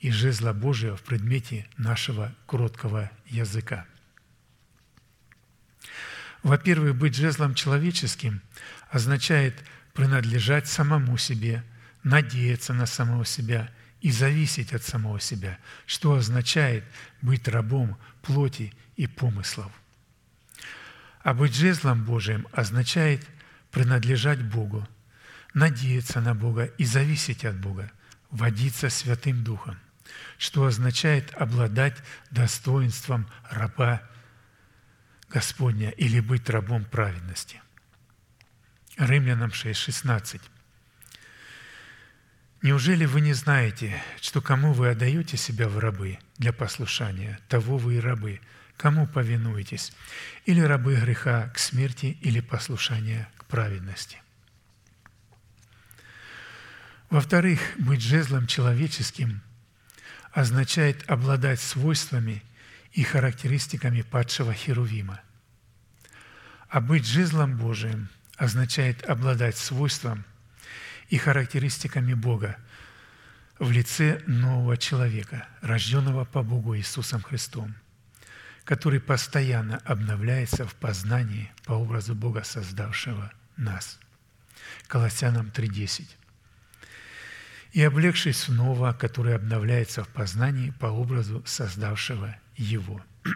и жезла Божия в предмете нашего кроткого языка – во-первых, быть жезлом человеческим означает принадлежать самому себе, надеяться на самого себя и зависеть от самого себя, что означает быть рабом плоти и помыслов. А быть жезлом Божиим означает принадлежать Богу, надеяться на Бога и зависеть от Бога, водиться Святым Духом, что означает обладать достоинством раба Господня или быть рабом праведности. Римлянам 6:16. Неужели вы не знаете, что кому вы отдаете себя в рабы для послушания, того вы и рабы, кому повинуетесь, или рабы греха к смерти, или послушания к праведности? Во-вторых, быть жезлом человеческим означает обладать свойствами – и характеристиками падшего Херувима. А быть жезлом Божиим означает обладать свойством и характеристиками Бога в лице нового человека, рожденного по Богу Иисусом Христом, который постоянно обновляется в познании по образу Бога, создавшего нас. Колоссянам 3.10. «И облегшись в ново, которое обновляется в познании по образу создавшего его».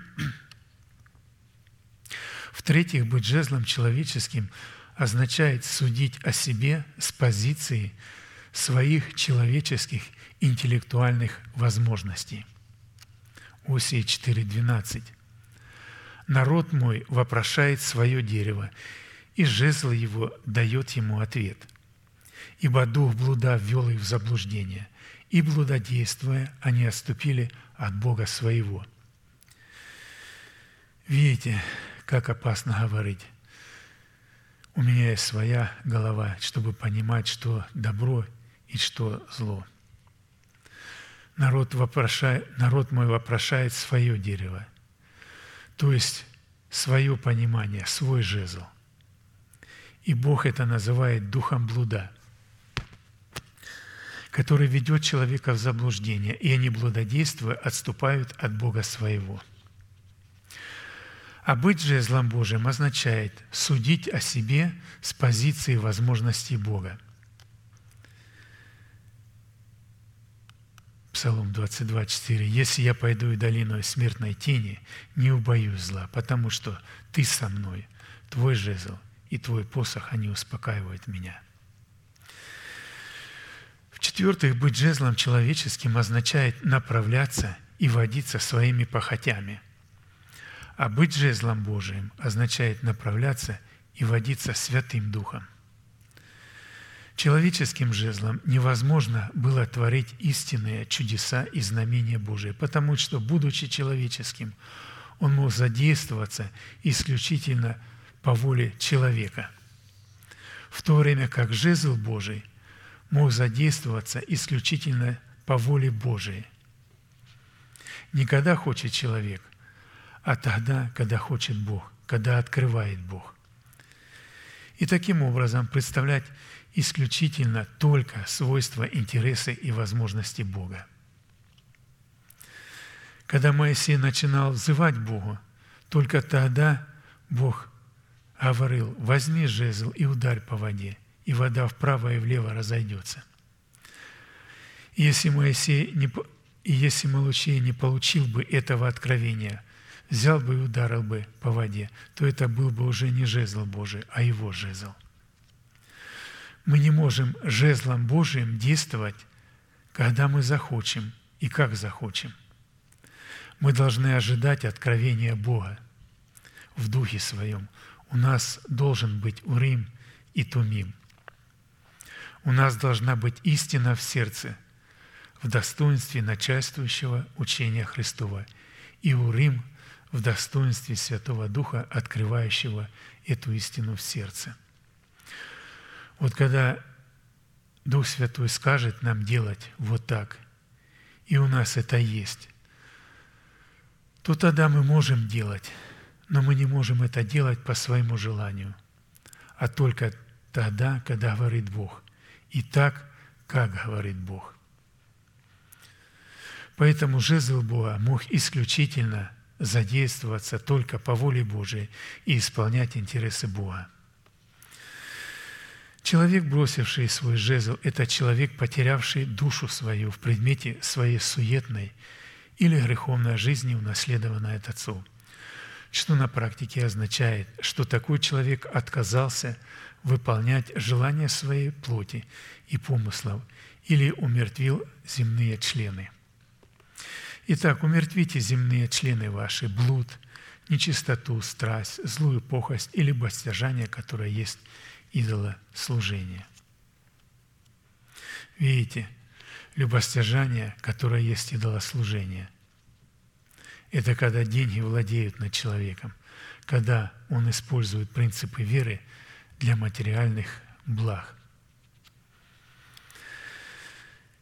В-третьих, быть жезлом человеческим означает судить о себе с позиции своих человеческих интеллектуальных возможностей. Осия 4.12. «Народ мой вопрошает свое дерево, и жезл его дает ему ответ. Ибо дух блуда ввел их в заблуждение, и блудодействуя, они отступили от Бога своего». Видите, как опасно говорить. У меня есть своя голова, чтобы понимать, что добро и что зло. Народ, вопрошает, народ мой вопрошает свое дерево, то есть свое понимание, свой жезл. И Бог это называет духом блуда, который ведет человека в заблуждение, и они, блудодействуя, отступают от Бога своего – а быть же злом Божьим означает судить о себе с позиции возможностей Бога. Псалом 22:4. «Если я пойду и долиной смертной тени, не убоюсь зла, потому что Ты со мной, Твой жезл и Твой посох, они успокаивают меня». В-четвертых, быть жезлом человеческим означает направляться и водиться своими похотями – а быть жезлом Божиим означает направляться и водиться Святым Духом. Человеческим жезлом невозможно было творить истинные чудеса и знамения Божии, потому что, будучи человеческим, он мог задействоваться исключительно по воле человека, в то время как жезл Божий мог задействоваться исключительно по воле Божией. Никогда хочет человек – а тогда, когда хочет Бог, когда открывает Бог. И таким образом представлять исключительно только свойства, интересы и возможности Бога. Когда Моисей начинал взывать Богу, только тогда Бог говорил, возьми жезл и ударь по воде, и вода вправо и влево разойдется. И если Моисей не, и если Малучей не получил бы этого откровения – взял бы и ударил бы по воде, то это был бы уже не жезл Божий, а его жезл. Мы не можем жезлом Божиим действовать, когда мы захочем и как захочем. Мы должны ожидать откровения Бога в Духе Своем. У нас должен быть Урим и Тумим. У нас должна быть истина в сердце, в достоинстве начальствующего учения Христова. И Урим – в достоинстве Святого Духа, открывающего эту истину в сердце. Вот когда Дух Святой скажет нам делать вот так, и у нас это есть, то тогда мы можем делать, но мы не можем это делать по своему желанию, а только тогда, когда говорит Бог, и так, как говорит Бог. Поэтому жезл Бога мог исключительно – задействоваться только по воле Божией и исполнять интересы Бога. Человек, бросивший свой жезл, это человек, потерявший душу свою в предмете своей суетной или греховной жизни, унаследованной от отцов. Что на практике означает, что такой человек отказался выполнять желания своей плоти и помыслов или умертвил земные члены – Итак, умертвите земные члены ваши, блуд, нечистоту, страсть, злую похость или любостяжание, которое есть идолослужение. Видите, любостяжание, которое есть идолослужение, это когда деньги владеют над человеком, когда он использует принципы веры для материальных благ.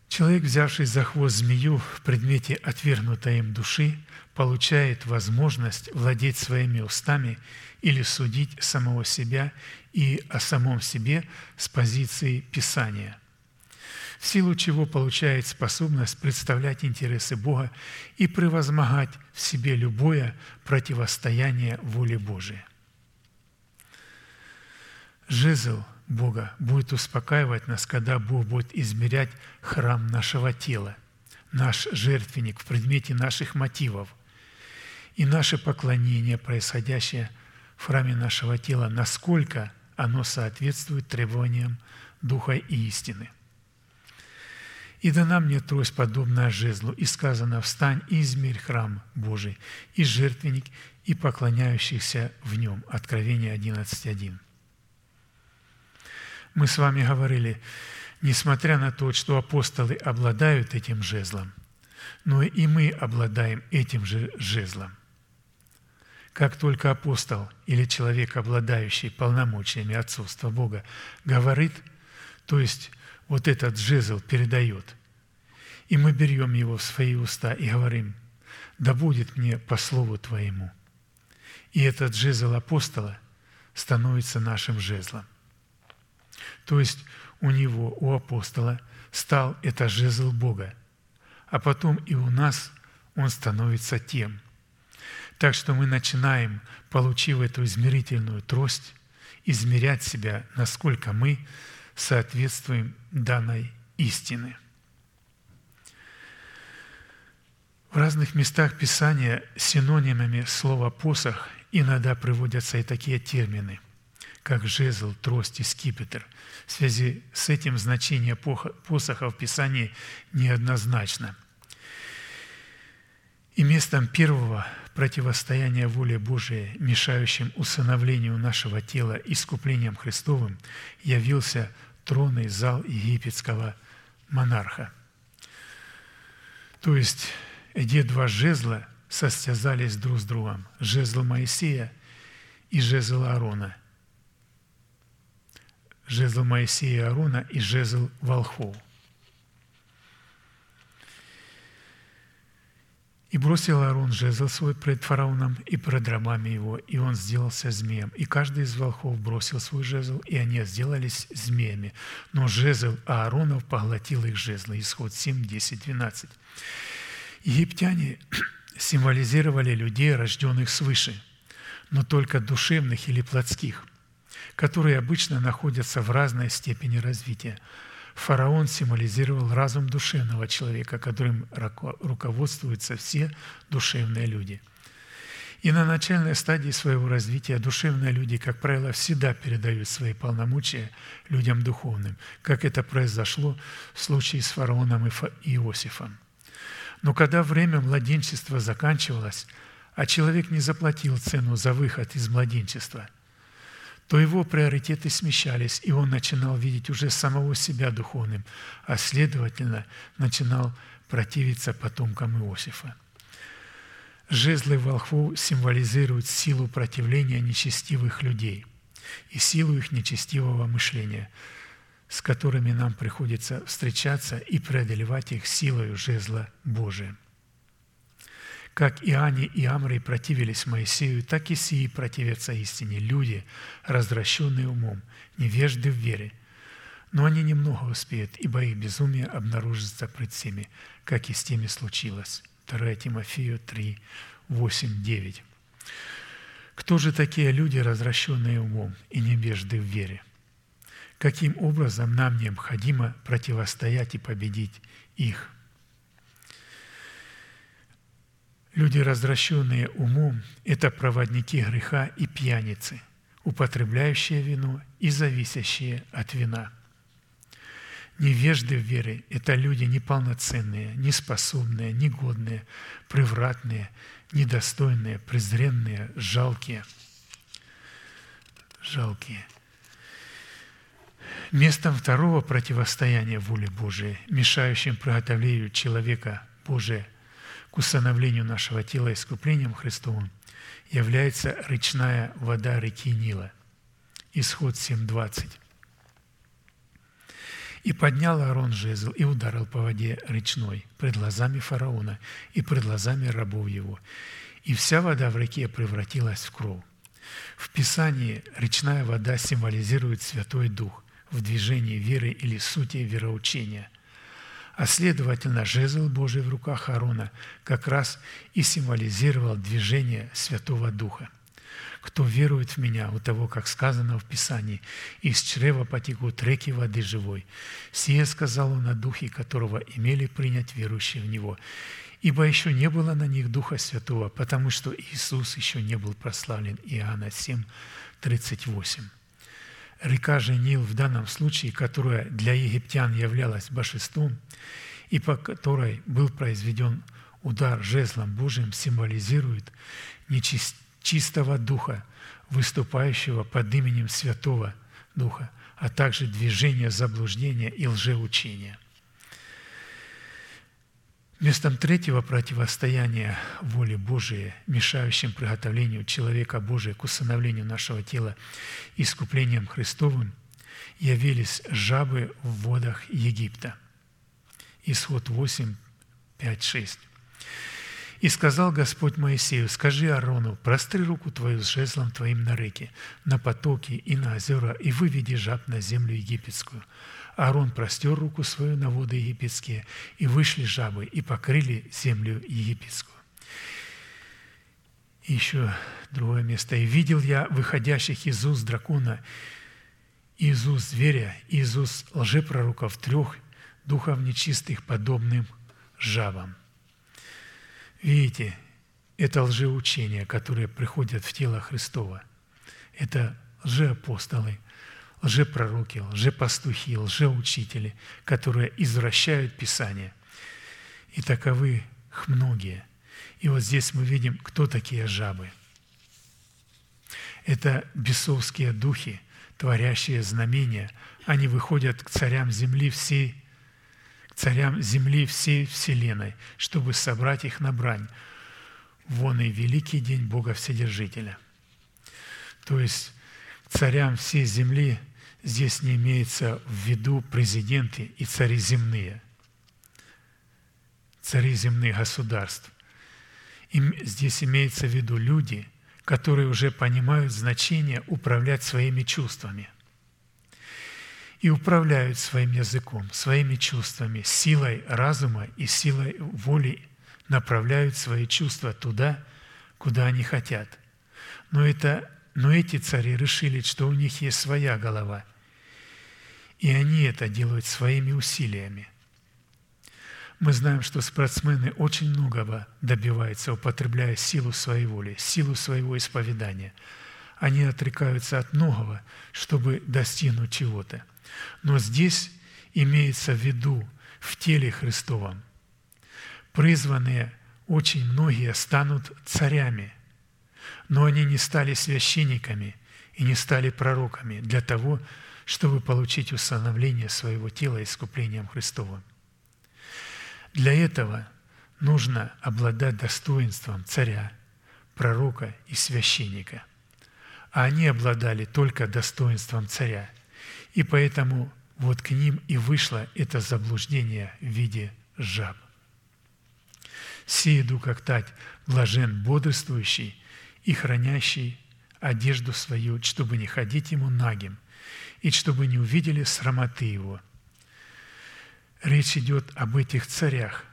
Человек, взявший за хвост змею в предмете отвергнутой им души, получает возможность владеть своими устами или судить самого себя и о самом себе с позиции Писания, в силу чего получает способность представлять интересы Бога и превозмогать в себе любое противостояние воле Божией. Жезл Бога будет успокаивать нас, когда Бог будет измерять храм нашего тела, наш жертвенник в предмете наших мотивов и наше поклонение, происходящее в храме нашего тела, насколько оно соответствует требованиям Духа и истины. И дана мне трость, подобная жезлу, и сказано, встань и измерь храм Божий, и жертвенник, и поклоняющихся в нем. Откровение 11.1. Мы с вами говорили, несмотря на то, что апостолы обладают этим жезлом, но и мы обладаем этим же жезлом. Как только апостол или человек, обладающий полномочиями отцовства Бога, говорит, то есть вот этот жезл передает, и мы берем его в свои уста и говорим, да будет мне по слову Твоему. И этот жезл апостола становится нашим жезлом. То есть у него, у апостола, стал это жезл Бога, а потом и у нас он становится тем. Так что мы начинаем, получив эту измерительную трость, измерять себя, насколько мы соответствуем данной истины. В разных местах Писания синонимами слова «посох» иногда приводятся и такие термины, как жезл, трость и скипетр. В связи с этим значение посоха в Писании неоднозначно. И местом первого противостояния воле Божией, мешающим усыновлению нашего тела искуплением Христовым, явился тронный зал египетского монарха. То есть где два жезла состязались друг с другом. Жезл Моисея и жезл Аарона. Жезл Моисея и Аарона и жезл волхов. И бросил Аарон жезл свой пред фараоном и пред рабами его, и он сделался змеем. И каждый из волхов бросил свой жезл, и они сделались змеями. Но жезл Ааронов поглотил их жезлы. Исход 7, 10, 12. Египтяне символизировали людей, рожденных свыше, но только душевных или плотских, которые обычно находятся в разной степени развития. Фараон символизировал разум душевного человека, которым руководствуются все душевные люди. И на начальной стадии своего развития душевные люди, как правило, всегда передают свои полномочия людям духовным, как это произошло в случае с фараоном и Иосифом. Но когда время младенчества заканчивалось, а человек не заплатил цену за выход из младенчества, то его приоритеты смещались, и он начинал видеть уже самого себя духовным, а следовательно начинал противиться потомкам Иосифа. Жезлы волхвов символизируют силу противления нечестивых людей и силу их нечестивого мышления – с которыми нам приходится встречаться и преодолевать их силою жезла Божия. Как и Ани и Амрей противились Моисею, так и сии противятся истине люди, развращенные умом, невежды в вере. Но они немного успеют, ибо их безумие обнаружится пред всеми, как и с теми случилось. 2 Тимофею 3, 8, 9. Кто же такие люди, развращенные умом и невежды в вере? каким образом нам необходимо противостоять и победить их. Люди, развращенные умом, это проводники греха и пьяницы, употребляющие вино и зависящие от вина. Невежды в вере – это люди неполноценные, неспособные, негодные, превратные, недостойные, презренные, жалкие. Жалкие – Местом второго противостояния воли Божией, мешающим приготовлению человека Божия к усыновлению нашего тела искуплением Христовым, является речная вода реки Нила. Исход 7.20. «И поднял Аарон жезл и ударил по воде речной пред глазами фараона и пред глазами рабов его, и вся вода в реке превратилась в кровь. В Писании речная вода символизирует Святой Дух, в движении веры или сути вероучения. А следовательно, жезл Божий в руках Аарона как раз и символизировал движение Святого Духа. Кто верует в Меня, у того, как сказано в Писании, из чрева потекут реки воды живой. Сие сказал Он о Духе, которого имели принять верующие в Него. Ибо еще не было на них Духа Святого, потому что Иисус еще не был прославлен. Иоанна 7, 38. Река же Нил в данном случае, которая для египтян являлась божеством, и по которой был произведен удар жезлом Божиим, символизирует нечистого Духа, выступающего под именем Святого Духа, а также движение заблуждения и лжеучения – Местом третьего противостояния воли Божией, мешающим приготовлению человека Божия к усыновлению нашего тела искуплением Христовым, явились жабы в водах Египта. Исход 8, 5, 6. «И сказал Господь Моисею, скажи Аарону, простри руку твою с жезлом твоим на реке, на потоки и на озера, и выведи жаб на землю египетскую, Аарон простер руку свою на воды египетские, и вышли жабы, и покрыли землю египетскую. И еще другое место. «И видел я выходящих из уст дракона, из уст зверя, из уст лжепророков трех духов нечистых, подобным жабам». Видите, это лжеучение, которое приходят в тело Христова. Это лжеапостолы, лжепророки, лжепастухи, лжеучители, которые извращают Писание. И таковы их многие. И вот здесь мы видим, кто такие жабы. Это бесовские духи, творящие знамения. Они выходят к царям земли всей, к царям земли всей вселенной, чтобы собрать их на брань. Вон и великий день Бога Вседержителя. То есть царям всей земли здесь не имеется в виду президенты и цари земные, цари земных государств. Им здесь имеется в виду люди, которые уже понимают значение управлять своими чувствами и управляют своим языком, своими чувствами, силой разума и силой воли направляют свои чувства туда, куда они хотят. Но, это, но эти цари решили, что у них есть своя голова – и они это делают своими усилиями. Мы знаем, что спортсмены очень многого добиваются, употребляя силу своей воли, силу своего исповедания. Они отрекаются от многого, чтобы достигнуть чего-то. Но здесь имеется в виду в теле Христовом. Призванные очень многие станут царями, но они не стали священниками и не стали пророками для того, чтобы получить установление своего тела искуплением Христовым. Для этого нужно обладать достоинством царя, пророка и священника. А они обладали только достоинством царя. И поэтому вот к ним и вышло это заблуждение в виде жаб. Сеяду как тать блажен бодрствующий и хранящий одежду свою, чтобы не ходить ему нагим, и чтобы не увидели срамоты его. Речь идет об этих царях.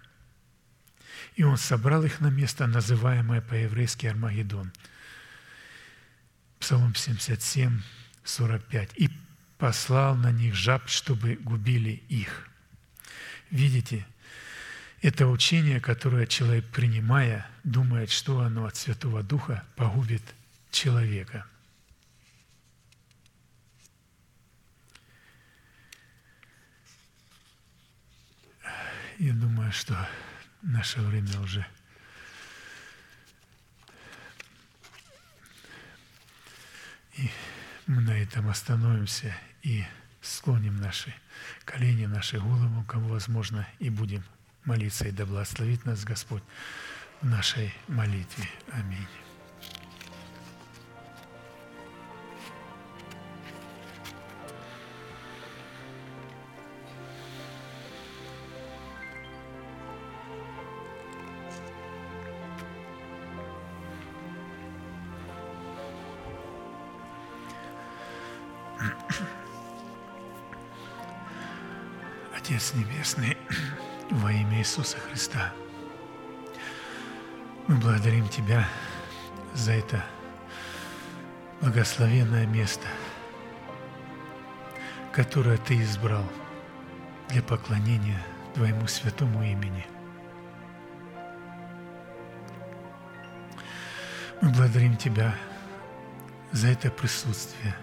И он собрал их на место, называемое по-еврейски Армагеддон. Псалом 77, 45. «И послал на них жаб, чтобы губили их». Видите, это учение, которое человек, принимая, думает, что оно от Святого Духа погубит человека – я думаю, что наше время уже И мы на этом остановимся и склоним наши колени, наши голову, кому возможно, и будем молиться, и да благословит нас Господь в нашей молитве. Аминь. Небесный, во имя Иисуса Христа, мы благодарим Тебя за это благословенное место, которое Ты избрал для поклонения Твоему святому имени. Мы благодарим Тебя за это присутствие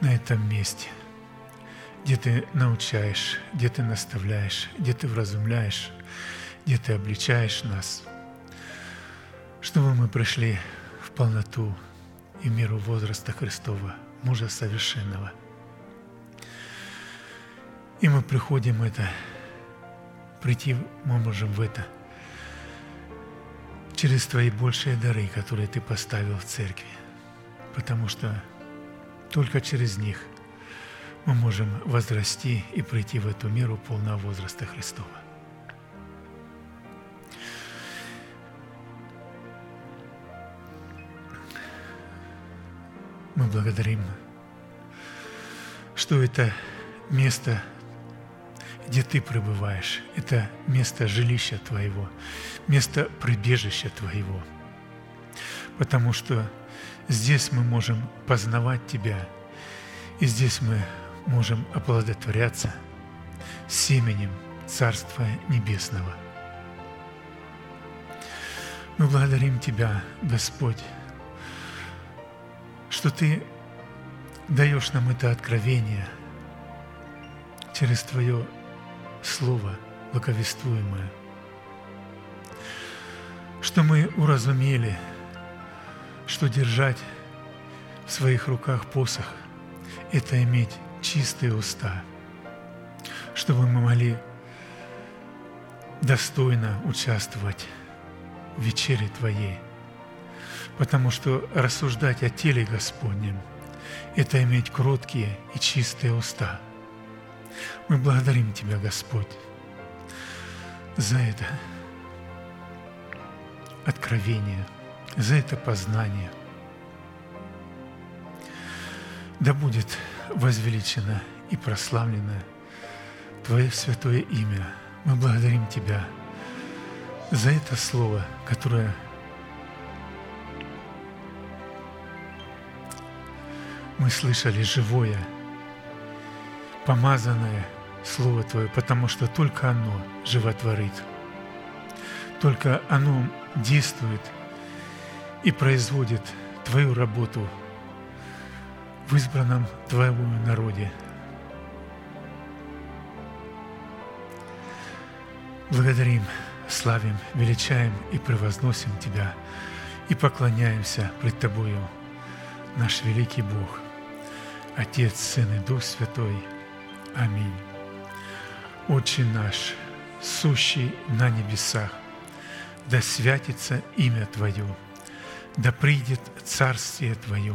на этом месте, где Ты научаешь, где Ты наставляешь, где Ты вразумляешь, где Ты обличаешь нас, чтобы мы пришли в полноту и меру возраста Христова, мужа совершенного. И мы приходим это, прийти мы можем в это через Твои большие дары, которые Ты поставил в церкви, потому что только через них мы можем возрасти и прийти в эту меру полного возраста Христова. Мы благодарим, что это место, где Ты пребываешь, это место жилища Твоего, место прибежища Твоего. Потому что здесь мы можем познавать Тебя, и здесь мы можем оплодотворяться семенем Царства Небесного. Мы благодарим Тебя, Господь, что Ты даешь нам это откровение через Твое Слово благовествуемое, что мы уразумели, что держать в своих руках посох – это иметь чистые уста, чтобы мы могли достойно участвовать в вечере Твоей – потому что рассуждать о теле Господнем – это иметь кроткие и чистые уста. Мы благодарим Тебя, Господь, за это откровение, за это познание. Да будет возвеличено и прославлено Твое святое имя. Мы благодарим Тебя за это слово, которое мы слышали живое, помазанное Слово Твое, потому что только оно животворит. Только оно действует и производит Твою работу в избранном Твоему народе. Благодарим, славим, величаем и превозносим Тебя и поклоняемся пред Тобою, наш великий Бог – Отец, Сын и Дух Святой. Аминь. Отче наш, сущий на небесах, да святится имя Твое, да придет Царствие Твое,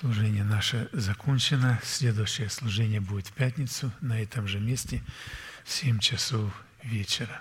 Служение наше закончено. Следующее служение будет в пятницу на этом же месте в 7 часов вечера.